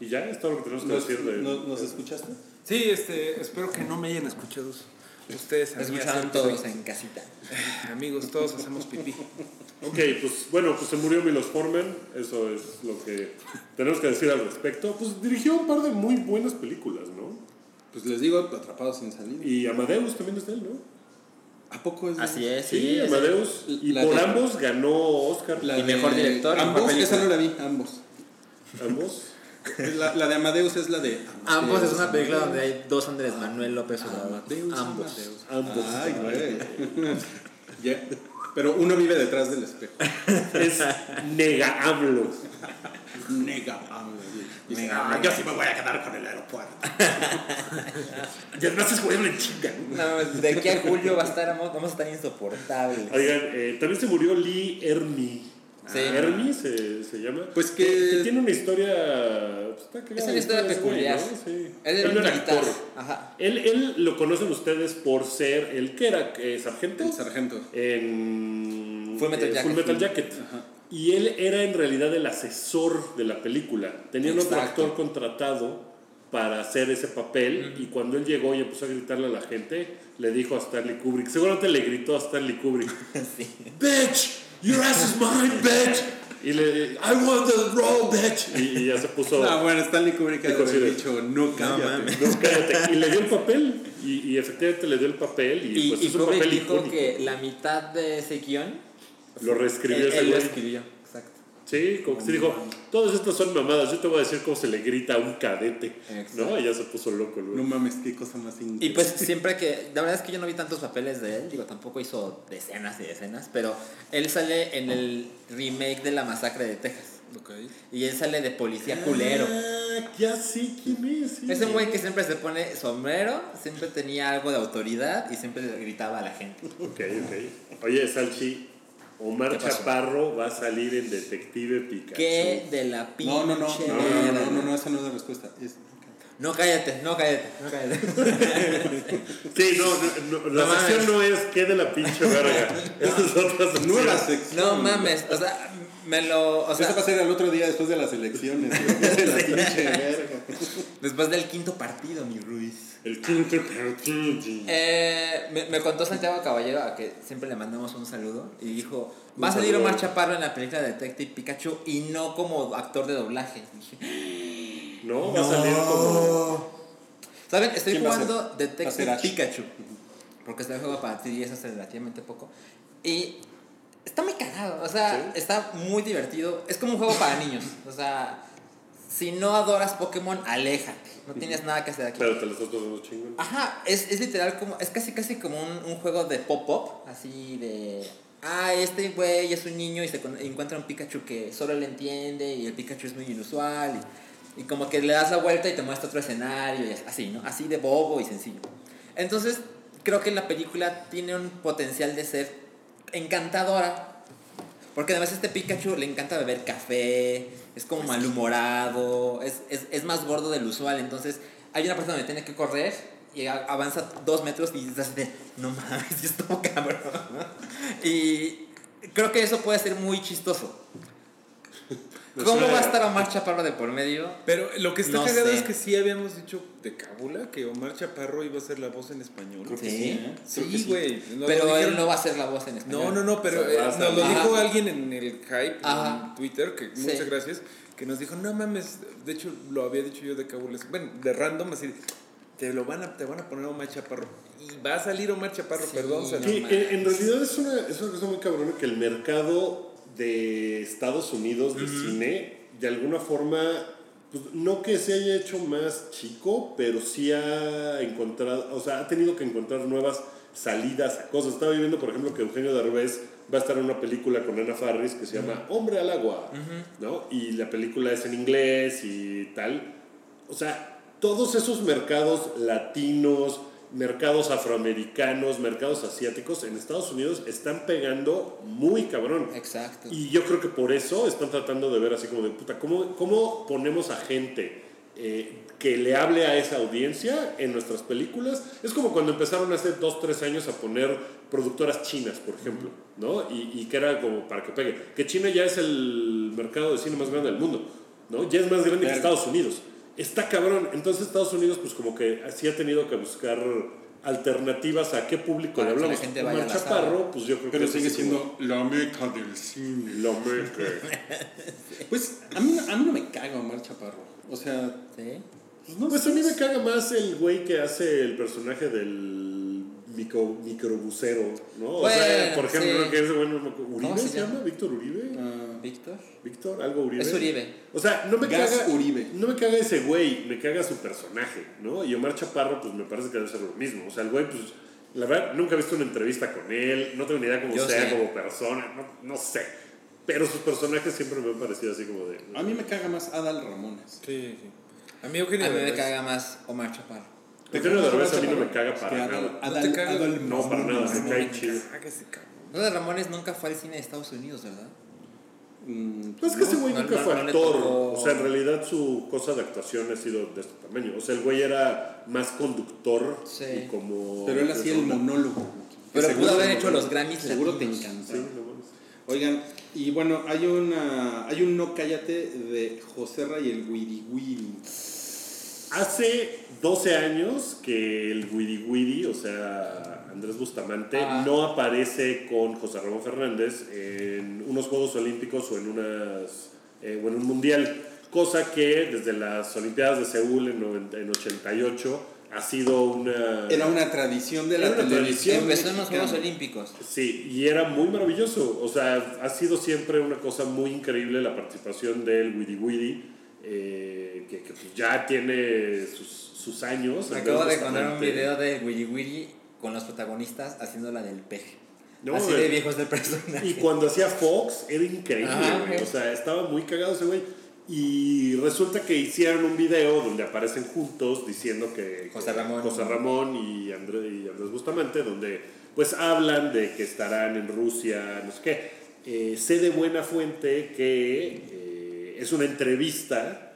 Y ya es todo lo que tenemos que ¿Nos, decir de. nos- nos escuchaste? Sí, este, espero que no me hayan escuchado ustedes. Escucharon todos en casita. Amigos, todos hacemos pipí. Ok, pues bueno, pues se murió Milos Forman, eso es lo que tenemos que decir al respecto. Pues dirigió un par de muy buenas películas, ¿no? Pues les digo, Atrapados sin salida. Y Amadeus también es de él, ¿no? ¿A poco es de- Así es, Sí, sí. es- Amadeus. Y por de- ambos ganó Oscar. La Y mejor de- director Ambos, esa no la vi, ambos. Ambos. La, la de Amadeus es la de. Ambos es una Amadeus. película donde hay dos Andrés Manuel López Obrador. Amadeus, Ambos. Amadeus. Ambos. Ay, güey. Ya. Pero uno vive detrás del espejo. Es nega AMLO. Nega. ah. "Ah, yo sí me voy a quedar con el aeropuerto. Y además es jugable en chinga. No, de aquí a julio va a estar, vamos a estar insoportables. Oigan, eh, también se murió Lee Ermey. Sí. Ermey se, se llama. Pues que- tiene una historia. pues, está Es una historia güey, peculiar. ¿no? Sí. Él era un actor. Ajá. Él, él lo conocen ustedes por ser el que era eh, sargento El sargento. en Full Metal en Jacket. Full Metal Jacket. Y él era en realidad el asesor de la película. Tenían otro Exacto. actor contratado para hacer ese papel y cuando él llegó y empezó a gritarle a la gente, le dijo a Stanley Kubrick, seguramente le gritó a Stanley Kubrick, Sí. bitch, your ass is mine, bitch. Y le, I want the role, bitch. Y, y ya se puso, Ah, bueno, Stanley Kubrick ha dicho, no cállate. no, cállate. Y le dio el papel. Y, y efectivamente le dio el papel. Y, Y, pues y es un papel dijo icónico. que la mitad de ese guion Lo reescribió él, ese él lo escribió. Sí, como que se dijo, todas estas son mamadas, yo te voy a decir cómo se le grita a un cadete, Exacto. ¿no? Y ya se puso loco el No mames, qué cosa más Y increíble. pues siempre que, la verdad es que yo no vi tantos papeles de él, digo, tampoco hizo decenas y decenas, pero él sale en el remake de La Masacre de Texas. Ok. Y él sale de policía culero. Ah, ya sé quién es. sí. Es un güey que siempre se pone sombrero, siempre tenía algo de autoridad y siempre le gritaba a la gente. Ok, ok. Oye, Salchi, Omar. Chaparro va a salir en Detective Pikachu. ¿Qué de la pinche No, no, no, no, no, no, verga? no, no, no, esa no es la respuesta. Es- No, cállate, no cállate, no cállate. Sí, no, no, no, la No sección mames. no es qué de la pinche verga. Esa es otra sección. Nueva sección. No mames, o sea, me lo. O Eso va a sea, ser el otro día después de las elecciones. De la pinche verga. después del quinto partido, mi Ruiz. El quinto partido. Eh, me, me contó Santiago Caballero, a que siempre le mandamos un saludo, y dijo: Va a salir. Omar Chaparro en la película de Detective Pikachu y no como actor de doblaje. Dije, No, va a salir como. ¿Saben? Estoy ¿Quién va a jugando Detective. Pikachu. Porque este juego para 3DS hace relativamente poco. Y está muy cagado. O sea, ¿Sí? está muy divertido. Es como un juego para niños. O sea, si no adoras Pokémon, aléjate. No tienes nada que hacer aquí. Pero te lo estás pasando chingón. Ajá, es, es literal como. Es casi casi como un, un juego de pop-up. Así de. Ah, este güey es un niño y se con- encuentra un Pikachu que solo le entiende y el Pikachu es muy inusual. Y, y como que le das la vuelta y te muestra otro escenario y así, ¿no? Así de bobo y sencillo. Entonces, creo que la película tiene un potencial de ser encantadora. Porque además este Pikachu le encanta beber café, es como malhumorado, es, es, es más gordo del usual. Entonces hay una parte donde tiene que correr y avanza dos metros y es así de, no mames, y estuvo cabrón. y creo que eso puede ser muy chistoso. ¿Cómo va a estar Omar Chaparro de por medio? Pero lo que está No cagado sé. es que sí habíamos dicho de Cábula que Omar Chaparro iba a ser la voz en español. Creo que Sí. sí, ¿eh? Sí, güey. Pero él dijeron- no va a ser la voz en español. No, no, no, pero O sea, eh, nos lo dijo alguien en el hype Ajá. en Twitter, que Sí. muchas gracias, que nos dijo, no mames, de hecho lo había dicho yo de Cábula, bueno, de random, así, te lo van a, te van a poner Omar Chaparro. Y va a salir Omar Chaparro, Sí, perdón. No en, en realidad es una, es una cosa muy cabrona que el mercado de Estados Unidos de cine, de alguna forma, pues, no que se haya hecho más chico, pero sí ha encontrado, o sea, ha tenido que encontrar nuevas salidas a cosas. Estaba viendo, por ejemplo, que Eugenio Derbez va a estar en una película con Ana Farris que se llama Hombre al agua, ¿no? Y la película es en inglés y tal. O sea, todos esos mercados latinos, mercados afroamericanos, mercados asiáticos en Estados Unidos están pegando muy cabrón. Exacto. Y yo creo que por eso están tratando de ver así como de puta, ¿cómo, cómo ponemos a gente eh, que le hable a esa audiencia en nuestras películas? Es como cuando empezaron hace dos, tres años a poner productoras chinas, por ejemplo, ¿no? Y, y que era como para que pegue. Que China ya es el mercado de cine más grande del mundo, ¿no? Ya es más grande que. Estados Unidos. Está cabrón. Entonces Estados Unidos pues como que sí ha tenido que buscar alternativas a qué público Para le que la hablamos. gente Omar vaya a la Chaparro, pues yo creo Pero que sigue como siendo la meca del cine. la meca. Pues a mí, a mí no me caga Omar Chaparro. O sea, ¿Sí? pues no Pues a mí me caga más el güey que hace el personaje del micro, microbusero, ¿no? o sea, por ejemplo, que es bueno, ¿Uribe ¿Cómo se se llama? llama? ¿Víctor Uribe? Ah, ¿Víctor? ¿Víctor? ¿Algo Uribe? Es Uribe. O sea, no me Gas caga Uribe. No me caga ese güey, me caga su personaje, ¿no? Y Omar Chaparro, pues me parece que debe ser lo mismo. O sea, el güey, pues, la verdad, nunca he visto una entrevista con él, no tengo ni idea cómo Yo sea sé. como persona, no, no sé. Pero sus personajes siempre me han parecido así como de... A mí me caga más Adal Ramones. Sí, sí. A mí Eugenio A mí me caga más Omar Chaparro. Eugenio Derbez a mí no me caga para nada. Adal, ¿No Adal, No, para nada, Ramones. me cae chido. Cabrón. Rosa Ramones nunca fue al cine de Estados Unidos, ¿verdad? Mm, Pues es que ese güey no, nunca no, fue no actor. O sea, en realidad su cosa de actuación ha sido de este tamaño. O sea, el güey era más conductor Sí. y como... Pero él hacía el monólogo. Pero Seguro pudo haber hecho los Grammys Seguro te encanta. Sí, no. Oigan, y bueno, hay una hay un no cállate de José y el Wiri Wiri. Hace 12 años que el Wiri Wiri, o sea, Andrés Bustamante, Ah. no aparece con José Ramón Fernández en unos Juegos Olímpicos o en, unas, eh, o en un Mundial. Cosa que desde las Olimpiadas de Seúl en, 90 en 88 ha sido una... Era una tradición de la televisión. Empezó en los. Juegos Olímpicos. Sí, y era muy maravilloso. O sea, ha sido siempre una cosa muy increíble la participación del Wiri Wiri, eh, que, que pues ya tiene sus, sus años. Acabo de encontrar un video de Willy Willy con los protagonistas haciendo la del peje. No, Así de viejos del personaje. Y cuando hacía Fox era increíble. O sea, estaba muy cagado ese güey. Y resulta que hicieron un video donde aparecen juntos diciendo que José Ramón. José Ramón y, Andrés, y Andrés Bustamante, donde pues hablan de que estarán en Rusia, no sé qué. Eh, sé de buena fuente que eh, es una entrevista,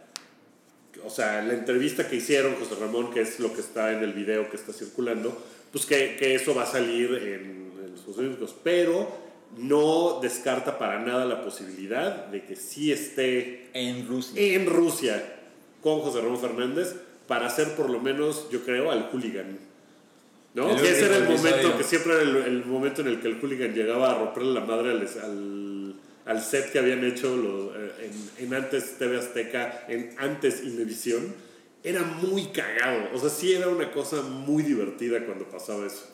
o sea, la entrevista que hicieron José Ramón, que es lo que está en el video que está circulando, pues que, que eso va a salir en, en los Juegos pero no descarta para nada la posibilidad de que sí esté En Rusia. en Rusia con José Ramón Fernández para hacer por lo menos, yo creo, al hooligan. ¿No? El que ese era el momento, que siempre era el, el momento en el que el hooligan llegaba a romperle la madre al, al, al set que habían hecho los- eh, en, en antes TV Azteca, en antes Inevisión. Era muy cagado. O sea, sí era una cosa muy divertida cuando pasaba eso.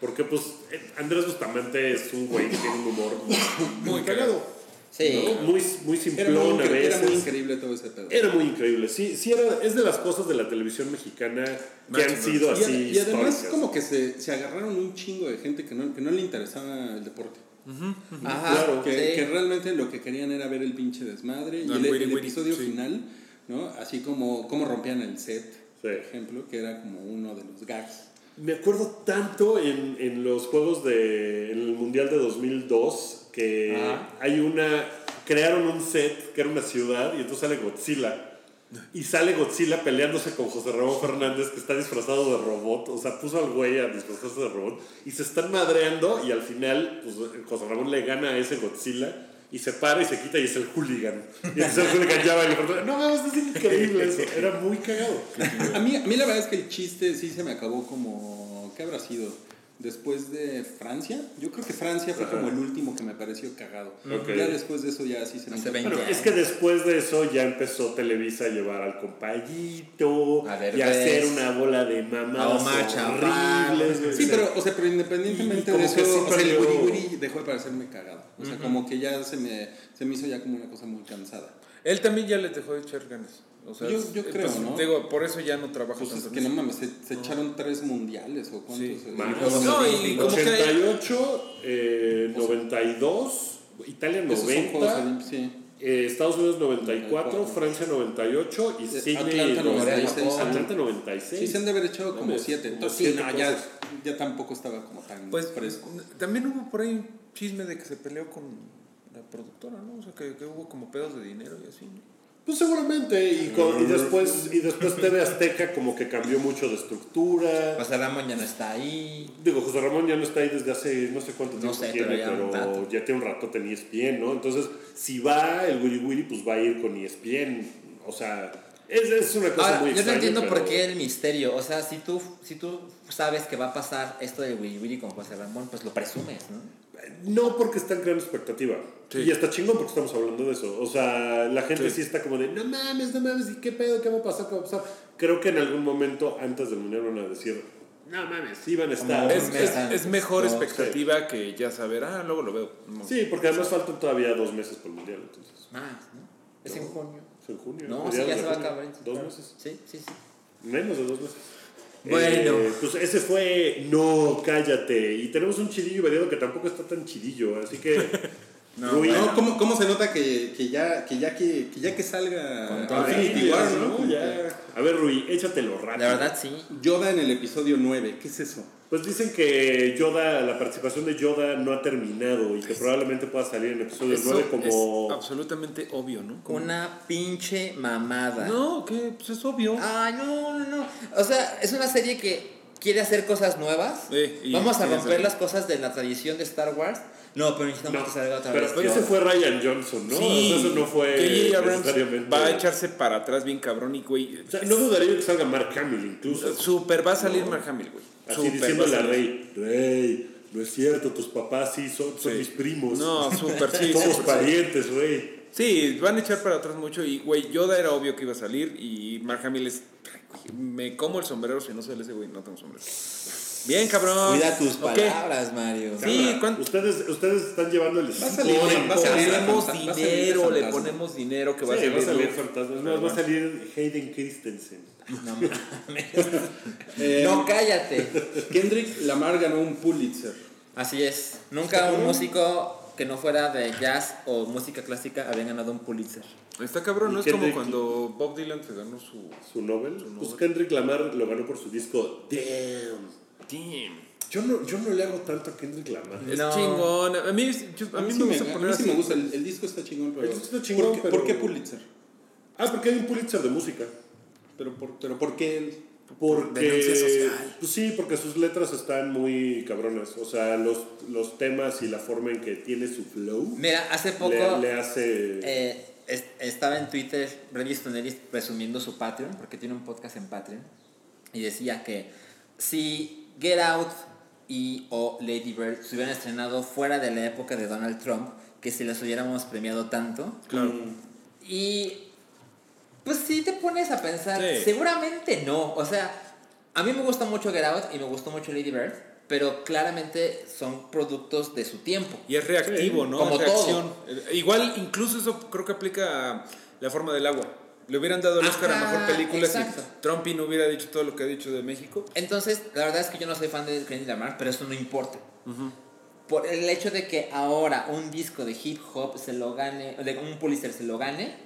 Porque, pues, eh, Andrés Bustamante es un güey que tiene un humor muy cagado. Sí. ¿no? Muy, muy Era simplón muy, a incre- era muy veces. increíble todo ese pedo. Era muy increíble, sí, sí era, es de las cosas de la televisión mexicana que han sido Y, así ad- y además como que se, se agarraron un chingo de gente que no, que no le interesaba el deporte. Ajá. Claro, que, sí. que realmente lo que querían era ver el pinche desmadre y No, el, el el episodio sí. final, ¿no? Así como cómo rompían el set, Sí. por ejemplo, que era como uno de los gags. Me acuerdo tanto en, en los juegos de en el Mundial de 2002 que Ajá. hay una crearon un set que era una ciudad y entonces sale Godzilla y sale Godzilla peleándose con José Ramón Fernández que está disfrazado de robot, o sea, puso al güey a disfrazarse de robot y se están madreando y al final pues, José Ramón le gana a ese Godzilla y se para y se quita y es el hooligan. Y entonces el hooligan ya va y no es increíble eso, era muy cagado. A mí, a mí la verdad es que el chiste sí se me acabó como... ¿Qué habrá sido? Después de Francia, yo creo que Francia fue como el último que me pareció cagado. Ya después de eso ya sí se me Hace hizo- 20 Bueno, es que después de eso ya empezó Televisa a llevar al compayito A ver, y a hacer una bola de mamadas horribles. Sí, pero, o sea, pero independientemente de eso, o sea, el wiri wiri dejó de parecerme cagado. O sea, como que ya se me, se me hizo ya como una cosa muy cansada. Él también ya le dejó de echar ganas. O sea, Yo- yo es- creo, pues, ¿no? Digo, por eso ya no trabaja Pues es tanto que en no mames, se, se echaron tres mundiales o cuántos. Sí, eh, Más. Juegos No, y Olímpicos. como que hay- 88, eh, 92, Italia Esos son 90. Juegos Olímpicos, sí. Eh, Estados Unidos 94, 94. Francia 98 y Eh, Sydney Atlanta 96. 96. Atlanta 96. Sí, se han de haber echado como siete. como Entonces, siete sí, no, ya, ya tampoco estaba como tan Pues fresco. también hubo por ahí un chisme de que se peleó con la productora, ¿no? O sea, que, que hubo como pedos de dinero y así. ¿no? Pues seguramente, y, con- y después y después TV Azteca como que cambió mucho de estructura. José Ramón ya no está ahí. Digo, José Ramón ya no está ahí desde hace no sé cuánto No tiempo sé, tiene, pero ya pero tiene un rato tenía ESPN, ¿no? Entonces, si va el Willy Willy, pues va a ir con ESPN. O sea, es, es una cosa Ahora, muy yo no entiendo pero- por qué el misterio. O sea, si tú, si tú sabes que va a pasar esto de Willy Willy con José Ramón, pues lo presumes, ¿no? No porque están creando expectativa. Sí. Y está chingón porque estamos hablando de eso. O sea, la gente sí. Sí. está como de, no mames, no mames, ¿y qué pedo? ¿Qué va a pasar? ¿Qué va a pasar? Creo que en algún momento antes del mundial van a decir, no mames, sí van a estar. Es, mejor no, expectativa que ya saber, ah, luego lo veo. No. Sí, porque además faltan todavía dos meses por el mundial. Entonces, Más, ¿no? Es en junio. es en junio. No, sí, ya se va a acabar. Dos claro. meses. Sí, sí, sí. Menos de dos meses. Bueno. Eh, pues ese fue No, cállate. Y tenemos un chidillo variado que tampoco está tan chidillo. Así que. Rui, No, ¿cómo, ¿Cómo se nota que, que ya, que, ya que, que ya que salga. Infinity War, ¿no? ¿no? Ya. A ver, Rui, échatelo rápido. La verdad, sí. Yoda en el episodio 9, ¿qué es eso? Pues dicen que Yoda, la participación de Yoda no ha terminado y que probablemente pueda salir en episodio Eso 9 como. es absolutamente obvio, ¿no? Como- Una pinche mamada. No, que pues es obvio. Ay, no, no, no. O sea, es una serie que quiere hacer cosas nuevas. Sí, Vamos a romper las cosas de la tradición de Star Wars. No, pero necesitamos No, que salga otra pero vez. ese fue Ryan Johnson, ¿no? O sea, eso no fue. Abrams necesariamente. va a echarse para atrás bien cabrón y güey. O sea, no dudaría que salga Mark Hamill incluso. Super va a salir Mark Hamill, güey. Así Super diciéndole a. Rey, Rey, no es cierto, tus papás sí son, son Sí. mis primos. No, súper, sí, Somos sí. parientes, Rey. Sí, van a echar para atrás mucho y, güey, Yoda era obvio que iba a salir y Mark Hamill es... Me como el sombrero si no sale ese güey, no tengo sombrero. Bien, cabrón. Cuida tus palabras, Mario. Sí, Cámara, ¿cuánto- ustedes, ustedes están llevando el Va a salir, salir. ponemos dinero, le ponemos dinero que va a Sí, salir. va a salir Luke. fantasma. Es más, va a salir Hayden Christensen. No mames. Eh, no, cállate. Kendrick Lamar ganó un Pulitzer. Así es. Nunca un músico que no fuera de jazz o música clásica había ganado un Pulitzer. Está cabrón, ¿no? ¿Y Es como cuando Bob Dylan se ganó su... Su Nobel. Pues Kendrick Lamar lo ganó por su disco Damn. Damn. Yo no, yo no le hago tanto a Kendrick Lamar. Es No. chingón. A mí, yo- a mí sí me gusta a mí poner sí me gusta, el, el disco está chingón, pero... El disco está chingón, ¿por, qué, pero- por qué Pulitzer? Ah, porque hay un Pulitzer de música. Pero por, pero ¿por qué él? Porque. Denuncia social. Pues sí, porque sus letras están muy cabronas. O sea, los, los temas y la forma en que tiene su flow Mira, hace poco le, le hace. eh, es- estaba en Twitter Regis Tonelis presumiendo su Patreon, porque tiene un podcast en Patreon, y decía que si Get Out y o Lady Bird se hubieran estrenado fuera de la época de Donald Trump, que si las hubiéramos premiado tanto, Claro. y pues sí te pones a pensar, Sí. seguramente no. O sea, a mí me gusta mucho Get Out y me gustó mucho Lady Bird, pero claramente son productos de su tiempo. Y es reactivo, Sí, ¿no? como reacción. Eh, Igual, incluso eso creo que aplica a La forma del agua. Le hubieran dado el Oscar a Ajá, mejor película exacto. si Trumpy no hubiera dicho todo lo que ha dicho de México. Entonces, la verdad es que yo no soy fan de Kendrick Lamar, pero eso no importa. Por el hecho de que ahora un disco de hip hop se lo gane, de un Pulitzer se lo gane,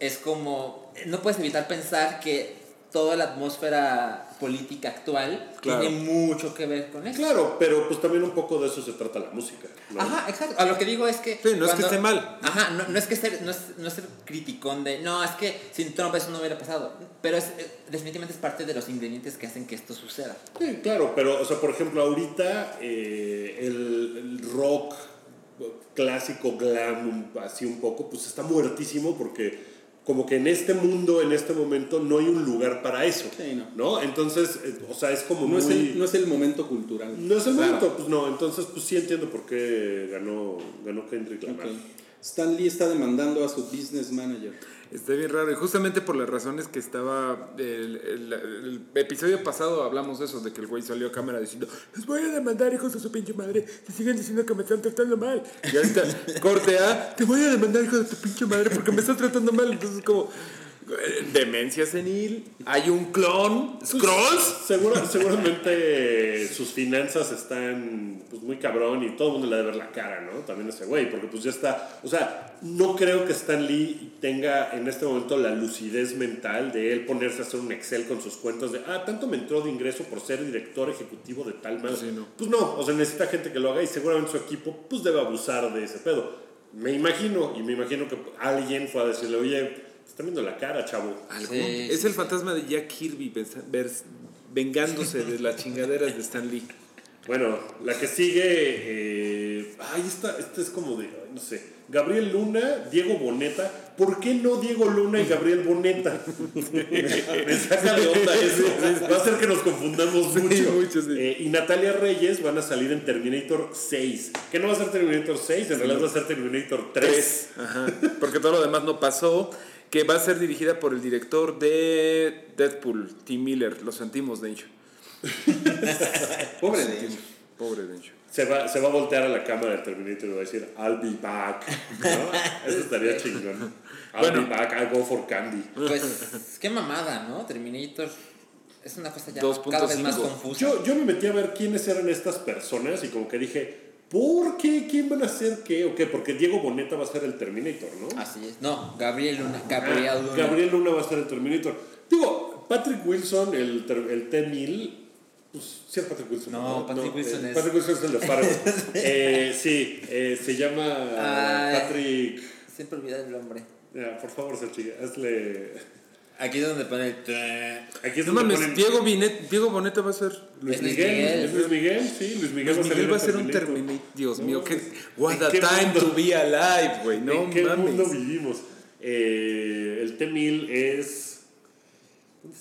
es como, no puedes evitar pensar que toda la atmósfera política actual Claro. tiene mucho que ver con eso. Claro, pero pues también un poco de eso se trata la música. ¿no? Ajá, exacto. A lo que digo es que. Sí, no es que esté mal. Ajá, no, no es que ser, no es, no es ser criticón de. No, es que sin Trump eso no hubiera pasado. Pero es, eh, definitivamente es parte de los ingredientes que hacen que esto suceda. Sí, claro, pero, o sea, por ejemplo, ahorita eh, el, el rock clásico, glam, así un poco, pues está muertísimo porque como que en este mundo, en este momento, no hay un lugar para eso. Sí, no. Entonces, eh, o sea, es como No muy... es, el, no es el momento cultural. no es el Claro. momento, pues no. Entonces, pues sí entiendo por qué ganó, ganó Kendrick Lamar. Ok. Stan Lee está demandando a su business manager. Está bien raro. Y justamente por las razones que estaba. El, el- episodio pasado hablamos de eso, de que el güey salió a cámara diciendo: Les voy a demandar, hijos de su pinche madre. Si siguen diciendo que me están tratando mal. Y ahorita, corte A: Te voy a demandar, hijo de tu pinche madre, porque me están tratando mal. Entonces, como. Demencia senil. Hay un clon. Scrolls. Segura- seguramente sus finanzas están pues, muy cabrón y todo el mundo le debe ver la cara, ¿no? También ese güey, porque pues ya está. O sea, no creo que Stan Lee tenga en este momento la lucidez mental de él ponerse a hacer un Excel con sus cuentas de, ah, tanto me entró de ingreso por ser director ejecutivo de tal. Sí, no. Pues no, o sea, necesita gente que lo haga y seguramente su equipo pues debe abusar de ese pedo. Me imagino, y me imagino que alguien fue a decirle, oye, te están viendo la cara, chavo. Sí, es sí, el fantasma de Jack Kirby vengándose de las chingaderas de Stan Lee. Bueno, la que sigue. Eh, ay, esta, esta es como de. no sé. Gabriel Luna, Diego Boneta. ¿Por qué no Diego Luna y Gabriel Boneta? Me saca de onda eso. Va a hacer que nos confundamos mucho. mucho, sí. Eh, y Natalia Reyes van a salir en Terminator 6. Que no va a ser Terminator 6, en realidad va a ser Terminator 3. Ajá. Porque todo lo demás no pasó. Que va a ser dirigida por el director de Deadpool, Tim Miller. Lo sentimos, Dencho. Pobre de él. Pobre Dencho. Se va, se va a voltear a la cámara del Terminator y va a decir, I'll be back. ¿No? Eso estaría chingón. I'll Bueno. be back, I'll go for candy. Pues, qué mamada, ¿no? Terminator es una cosa ya 2.5. cada vez más confusa. Yo, yo me metí a ver quiénes eran estas personas y como que dije, ¿por qué? ¿Quién van a ser qué o qué? Porque Diego Boneta va a ser el Terminator, ¿no? Así es. No, Gabriel Luna. Gabriel Ah, Luna. Gabriel Luna va a ser el Terminator. Digo, Patrick Wilson, el, el T-1000, pues sí es Patrick Wilson. No, Patrick Wilson eh, es- Patrick Wilson es el de Fargo. eh, sí, eh, se llama Ay. Patrick... Siempre olvida el nombre. Ya, por favor, Sergi, hazle... Aquí es donde pone el... Aquí es No donde mames, ponen Diego, Binet- Diego Boneta va a ser. Luis Miguel. Luis Miguel, sí, Luis Miguel, Luis Miguel va a ser un Terminator. Dios mío, No, qué. pues, What ¿en a qué time mundo? to be alive, güey. No ¿En qué mundo mames. vivimos? Eh, el T-1000 es...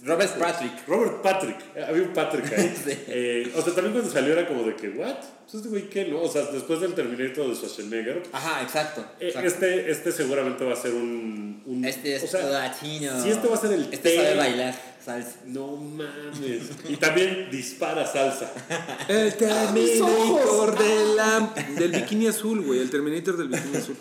Robert Patrick. Robert Patrick, Eh, había un Patrick ahí. Sí. Eh, o sea, también cuando salió era como de que, ¿what? Pues este güey, ¿qué no? O sea, después del Terminator de Schwarzenegger, Ajá, exacto. eh, este, este seguramente va a ser un. un- Este es o sea, latino. Si este va a ser el Este T- sabe bailar salsa. No mames. Y también dispara salsa. El Terminator de la- del bikini azul, güey. El Terminator del bikini azul.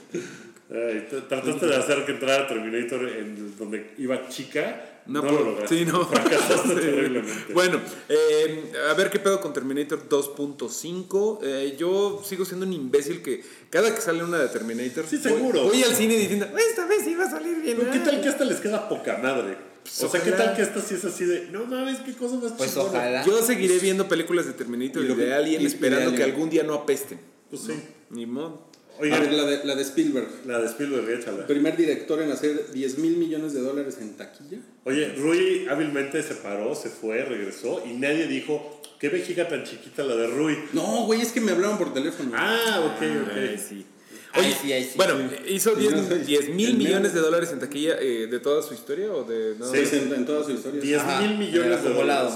Ay, trataste de hacer que entrara Terminator en donde iba chica. No, No, lo por- lograste. sí, no. Fracasaste terriblemente. Bueno, eh, a ver qué pedo con Terminator 2.5. Eh, yo sigo siendo un imbécil que cada que sale una de Terminator. Sí, voy- seguro. Voy, al cine diciendo, esta vez sí va a salir bien. ¿Qué ah". tal que esta les queda poca madre? O sea, ¿qué tal que esta sí es así de, no mames, qué cosa más Pues chingona"? ojalá. Yo seguiré viendo películas de Terminator Y y, lo de Alien y- esperando de que algún día no apesten. Pues sí. Ni modo. A Oigan, ver, la de, la de Spielberg. la de Spielberg, échala. Primer director en hacer 10 mil millones de dólares en taquilla. Oye, Rui hábilmente se paró, se fue, regresó y nadie dijo, qué vejiga tan chiquita la de Rui. No, güey, es que me hablaron por teléfono. Ah, ok, Ay, ok. sí. Ahí Oye, sí, ahí sí. Bueno, hizo Sí, no sé. 10 mil millones de dólares en taquilla eh, de toda su historia o de no? Sí. En, en toda su historia. 10 Ajá, mil millones de dólares.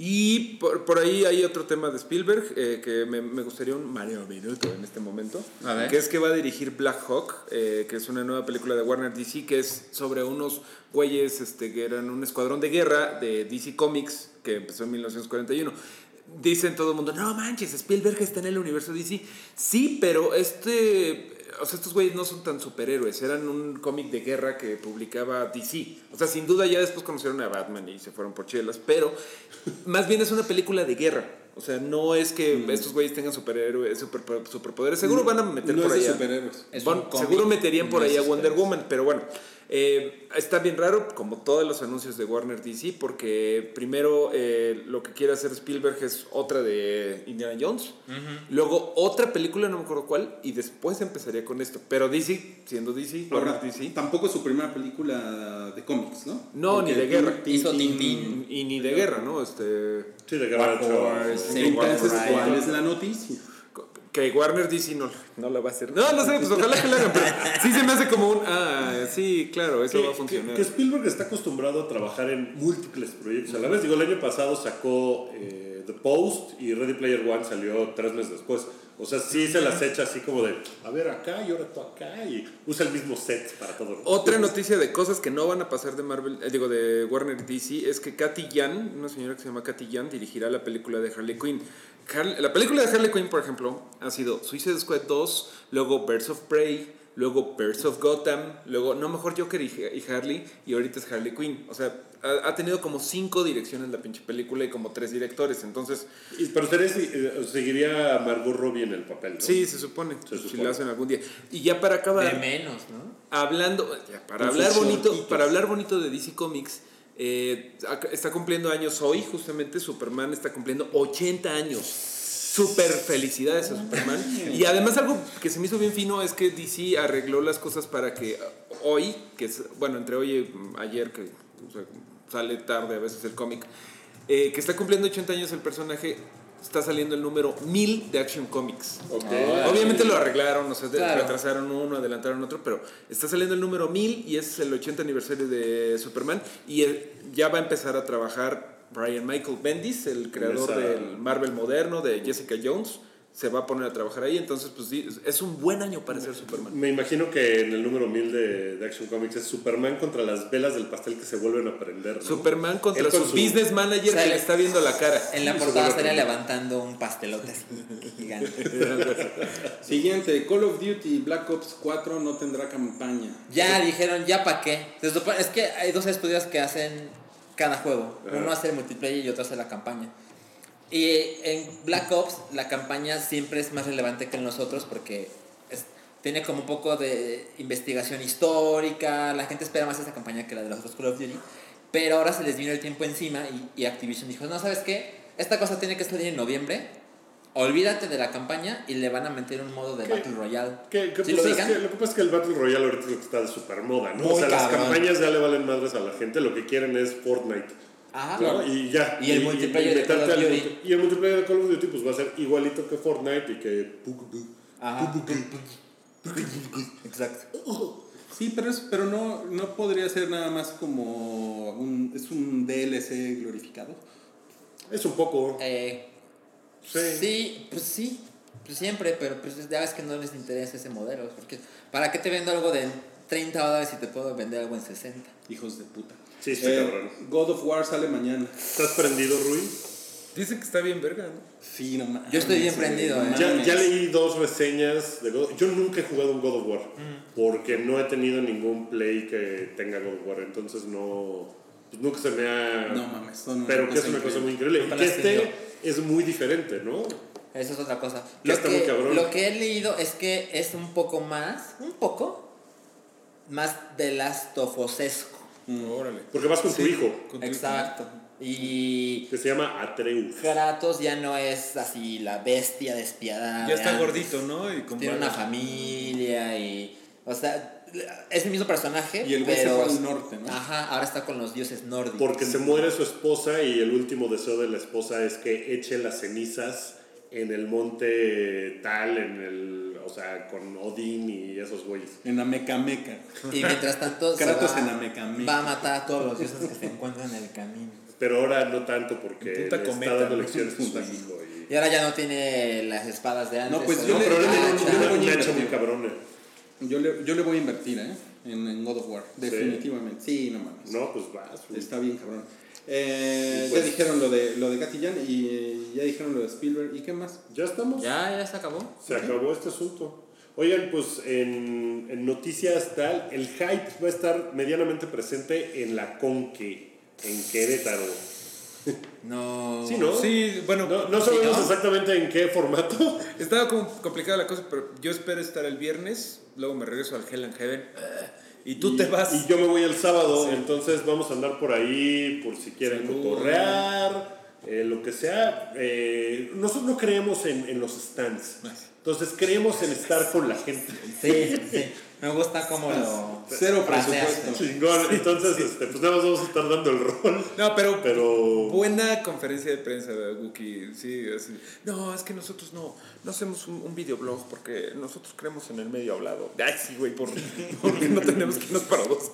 Y por, por ahí hay otro tema de Spielberg eh, que me, me gustaría un Mario Minuto en este momento. A ver. Que es que va a dirigir Black Hawk, eh, que es una nueva película de Warner DC, que es sobre unos güeyes este, que eran un escuadrón de guerra de DC Comics que empezó en 1941. Dicen todo el mundo, no manches, Spielberg está en el universo DC. Sí, pero este... O sea, estos güeyes no son tan superhéroes, eran un cómic de guerra que publicaba DC. O sea, sin duda ya después conocieron a Batman y se fueron por chelas, pero más bien es una película de guerra. O sea, no es que estos güeyes tengan superhéroes, super, superpoderes. Seguro van a meter no por es de allá. superhéroes. Es Bon- un cómic, seguro meterían por no ahí es a Wonder. Woman, pero bueno. Eh, está bien raro, como todos los anuncios de Warner DC, porque primero eh, lo que quiere hacer Spielberg es otra de Indiana Jones, luego otra película, no me acuerdo cuál, y después empezaría con esto. Pero DC, siendo DC, Ahora, Warner DC, tampoco es su primera película de cómics, ¿no? No, Porque ni de guerra. Hizo Tintín. y ni de guerra, ¿no? Este, Sí, de Guerra War. Entonces. ¿cuál es la noticia? Que Warner DC no, no la va a hacer. No, no sé, pues ojalá que la hagan, pero sí se me hace como un, ah, sí, claro, eso Que, va a que- funcionar. que Spielberg está acostumbrado a trabajar en múltiples proyectos a la vez. Digo, el año pasado sacó eh, The Post y Ready Player One salió tres meses después. O sea, sí se las echa así como de, a ver acá y ahora tú acá y usa el mismo set para todo. Otra noticia de cosas que no van a pasar de Marvel, eh, digo, de Warner DC, es que Katy Yan, una señora que se llama Katy Yan, dirigirá la película de Harley Quinn. Har- la película de Harley Quinn, por ejemplo, ha sido Suicide Squad 2, luego Birds of Prey, luego Birds of Gotham, luego, no, mejor Joker y, y Harley, y ahorita es Harley Quinn. O sea, ha, ha tenido como cinco direcciones la pinche película y como tres directores. Entonces, Y- Pero ustedes eh, seguiría a Margot Robbie en el papel, ¿no? sí, se supone. Se Si supone. lo hacen algún día. Y ya para acabar. De menos, ¿no? Hablando, ya, para hablar bonito, para hablar bonito de DC Comics, eh, está cumpliendo años hoy, justamente Superman está cumpliendo 80 años. Super felicidades a Superman. Y además algo que se me hizo bien fino es que DC arregló las cosas para que uh, hoy, que es, bueno, entre hoy y ayer, que o sea, sale tarde a veces el cómic, eh, que está cumpliendo 80 años el personaje, está saliendo el número 1000 de Action Comics. Ok. Obviamente lo arreglaron, o sea, Claro. retrasaron uno, adelantaron otro, pero está saliendo el número 1000 y es el 80 aniversario de Superman y eh, ya va a empezar a trabajar Brian Michael Bendis, el creador del Marvel moderno, de Jessica Jones, se va a poner a trabajar ahí, entonces pues sí, es un buen año para ser Superman. Me imagino que en el número 1000 de, de Action Comics es Superman contra las velas del pastel que se vuelven a prender. ¿no? Superman contra con su, su- business manager que le está viendo la cara. En la portada estaría levantando un pastelote así gigante. Siguiente, Call of Duty Black Ops 4 no tendrá campaña. Ya dijeron, ¿ya para qué? Es que hay dos estudios que hacen cada juego. Ajá. Uno hace el multiplayer y otro hace la campaña. Y en Black Ops la campaña siempre es más relevante que en los otros porque es- tiene como un poco de investigación histórica. La gente espera más esa campaña que la de los otros Call of Duty. Pero ahora se les vino el tiempo encima y, y Activision dijo, no, ¿sabes qué? Esta cosa tiene que salir en noviembre. Olvídate de la campaña y le van a meter un modo de ¿Qué? Battle Royale. Que, que, ¿Sí pues, lo es que lo que pasa es que el Battle Royale ahorita es lo que está de super moda, ¿no? o sea, las campañas ya le valen madres a la gente, lo que quieren es Fortnite. Ajá. ¿no? Y ya. Y el multiplayer de Call of Duty. multi- Y el multiplayer de Call of Duty pues va a ser igualito que Fortnite y que... Ajá. Exacto. Sí, pero, es, pero no, no podría ser nada más como un, es un DLC glorificado. Es un poco... Eh, Sí. sí. pues sí. Pues siempre, pero pues ya ves que no les interesa ese modelo. Porque ¿para qué te vendo algo de 30 dólares si te puedo vender algo en 60? Hijos de puta. Sí, está Eh, cabrón. God of War sale mañana. ¿Estás prendido, Rui? Dice que está bien verga, ¿no? Sí, no mames. Yo estoy bien prendido, no eh. Ya, leí dos reseñas de God Yo nunca he jugado un God of War. Porque no he tenido ningún play que tenga God of War. Entonces no... Pues nunca se me ha... No mames, son Pero que es una cosa muy increíble. Y que este es muy diferente, ¿no? Eso es otra cosa. Lo está muy que, cabrón. lo que he leído es que es un poco más, un poco, más de lastofosesco. Órale. Porque vas con tu hijo, Con tu- Exacto. Y que se llama Atreus. Kratos ya no es así la bestia despiadada. Ya está gordito, ¿no? Y con Tiene una familia y. O sea, es el mismo personaje. Y el güey se pero, fue al norte, ¿no? Ajá, ahora está con los dioses nórdicos. Porque se muere su esposa y el último deseo de la esposa es que eche las cenizas en el monte tal, en el, o sea, con Odín y esos güeyes. En Amecameca. Y mientras tanto, Kratos va, en Amecameca. va a matar a todos los dioses que se encuentran en el camino. Pero ahora no tanto porque Punta le cometa, está dando ¿no? lecciones a su hijo. Y... Y ahora ya no tiene las espadas de antes. No, pues yo No, le- pero muy invertir. cabrona. Yo le, yo le voy a invertir, ¿eh? En, en God of War. Definitivamente. Sí, no mames. No, pues vas. Está bien, cabrón. Eh, pues- ya dijeron lo de, lo de Gatillán y eh, ya dijeron lo de Spielberg. ¿Y qué más? Ya estamos. Ya, ya se acabó. Se acabó este asunto. Oigan, pues en, en noticias tal, el hype va a estar medianamente presente en la Conque, en Querétaro. No. Sí, ¿no? Sí, bueno, No, no sabemos ¿no? exactamente en qué formato. Estaba como complicada la cosa, pero yo espero estar el viernes, luego me regreso al Hell and Heaven y tú te vas. Y yo me voy el sábado, entonces vamos a andar por ahí por si quieren cotorrear, eh, lo que sea. Eh, nosotros no creemos en, en los stands. Entonces creemos en estar con la gente. Sí, sí. Me gusta como lo. Cero presupuesto. Chingón. Entonces, este, pues nada más vamos a estar dando el rol. No, pero, Pero. buena conferencia de prensa de Wookie. Sí, así. No, es que nosotros no, no hacemos un, un videoblog porque nosotros creemos en el medio hablado. Ay, sí, güey, por- porque no tenemos que irnos para dos.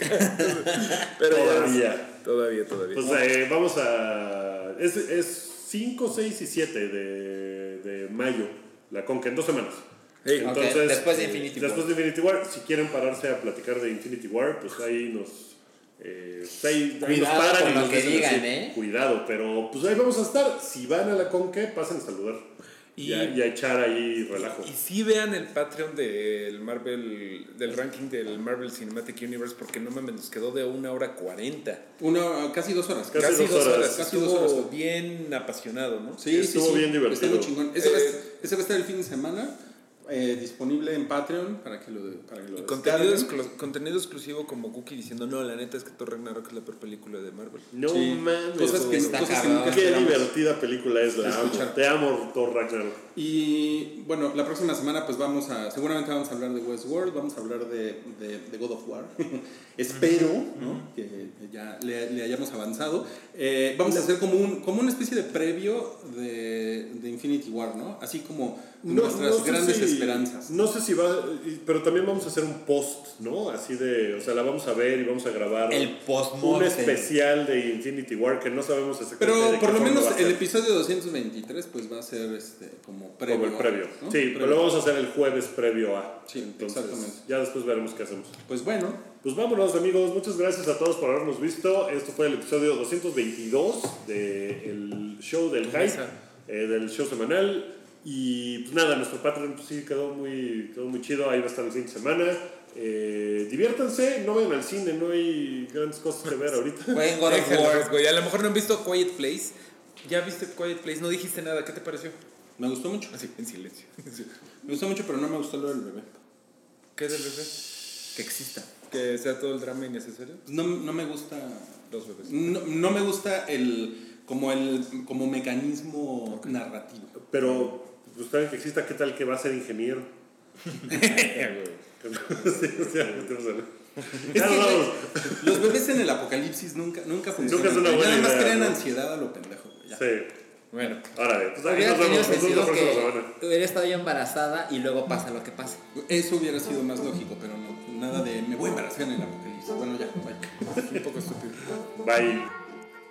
pero Todavía. Todavía, todavía. Pues eh, vamos a. Es, es 5, 6 y 7 de, de mayo, la Conca, en dos semanas. Sí. Ok, después de Infinity War. Después de Infinity War, si quieren pararse a platicar de Infinity War, pues ahí nos. eh, ahí, ahí nos paran y nos que dicen digan, así, ¿eh? Cuidado, pero pues ahí vamos a estar. Si van a la Conque, pasen a saludar. y, a, y a echar ahí relajo. Y sí vean el Patreon del Marvel, del ranking del Marvel Cinematic Universe, porque no mames, nos quedó de una hora cuarenta. Una, casi dos horas. Casi Casi, dos dos horas. horas. Casi Estuvo dos horas. bien apasionado, ¿no? Sí, Estuvo sí, sí. bien divertido. Estuvo chingón. Ese, Eh, va a estar el fin de semana. Eh, disponible en Patreon para que lo, para que lo Contenido, exclu- contenido exclusivo como Cookie diciendo, no, la neta es que Thor Ragnarok es la peor película de Marvel. No Sí. mames. Cosas que, está cosas que cabrón. nunca Qué esperamos. divertida película es la. Escuchar. Te amo, Thor Ragnarok. Y bueno, la próxima semana pues vamos a, seguramente vamos a hablar de Westworld, vamos a hablar de, de, de God of War. Espero ¿no? que ya le, le hayamos avanzado. Eh, vamos a hacer como, un, como una especie de previo de, de Infinity War, ¿no? Así como nuestras sé grandes si- esperanzas. No sé si va, pero también vamos a hacer un post, ¿no? Así de, o sea, la vamos a ver y vamos a grabar El un post-mortem. especial de Infinity War que no sabemos exactamente Pero de por lo menos el episodio 223 pues va a ser este como previo. como el previo. ¿no? Sí, Previo. pero lo vamos a hacer el jueves previo a. Sí, Entonces, exactamente. ya después veremos qué hacemos. Pues bueno, Pues vámonos amigos, muchas gracias a todos por habernos visto. Esto fue el episodio 222 del show del hype, eh, del show semanal. Y pues nada, nuestro Patreon pues, sí quedó muy, quedó muy chido, ahí va a estar el fin de semana. Eh, diviértanse, no vayan al cine, no hay grandes cosas que ver ahorita. Jueguen God of War. güey. A lo mejor no han visto Quiet Place. Ya viste Quiet Place, no dijiste nada. ¿Qué te pareció? me gustó mucho. Así, en silencio. Me gustó mucho, pero no me gustó lo del bebé. ¿Qué del bebé? Que exista. Que sea todo el drama innecesario. No, no me gusta. Los bebés. No, no me gusta el. como el. como mecanismo narrativo. Pero, pues saben que exista, ¿qué tal que va a ser ingeniero? sí, o sea. Los bebés en el apocalipsis nunca, nunca funcionan. Nunca es una güey. buena Nada más idea, crean ¿no? ansiedad a lo pendejo, güey. ya. Sí. Bueno, Órale, pues ahí Hubiera nos tenido vemos. Nos vemos la próxima semana. que hubiera estado yo embarazada y luego pasa lo que pasa. Eso hubiera sido más lógico, pero no. Nada de me voy a embarazar en el apocalipsis. Bueno, ya, bye. un poco estúpido. Bye.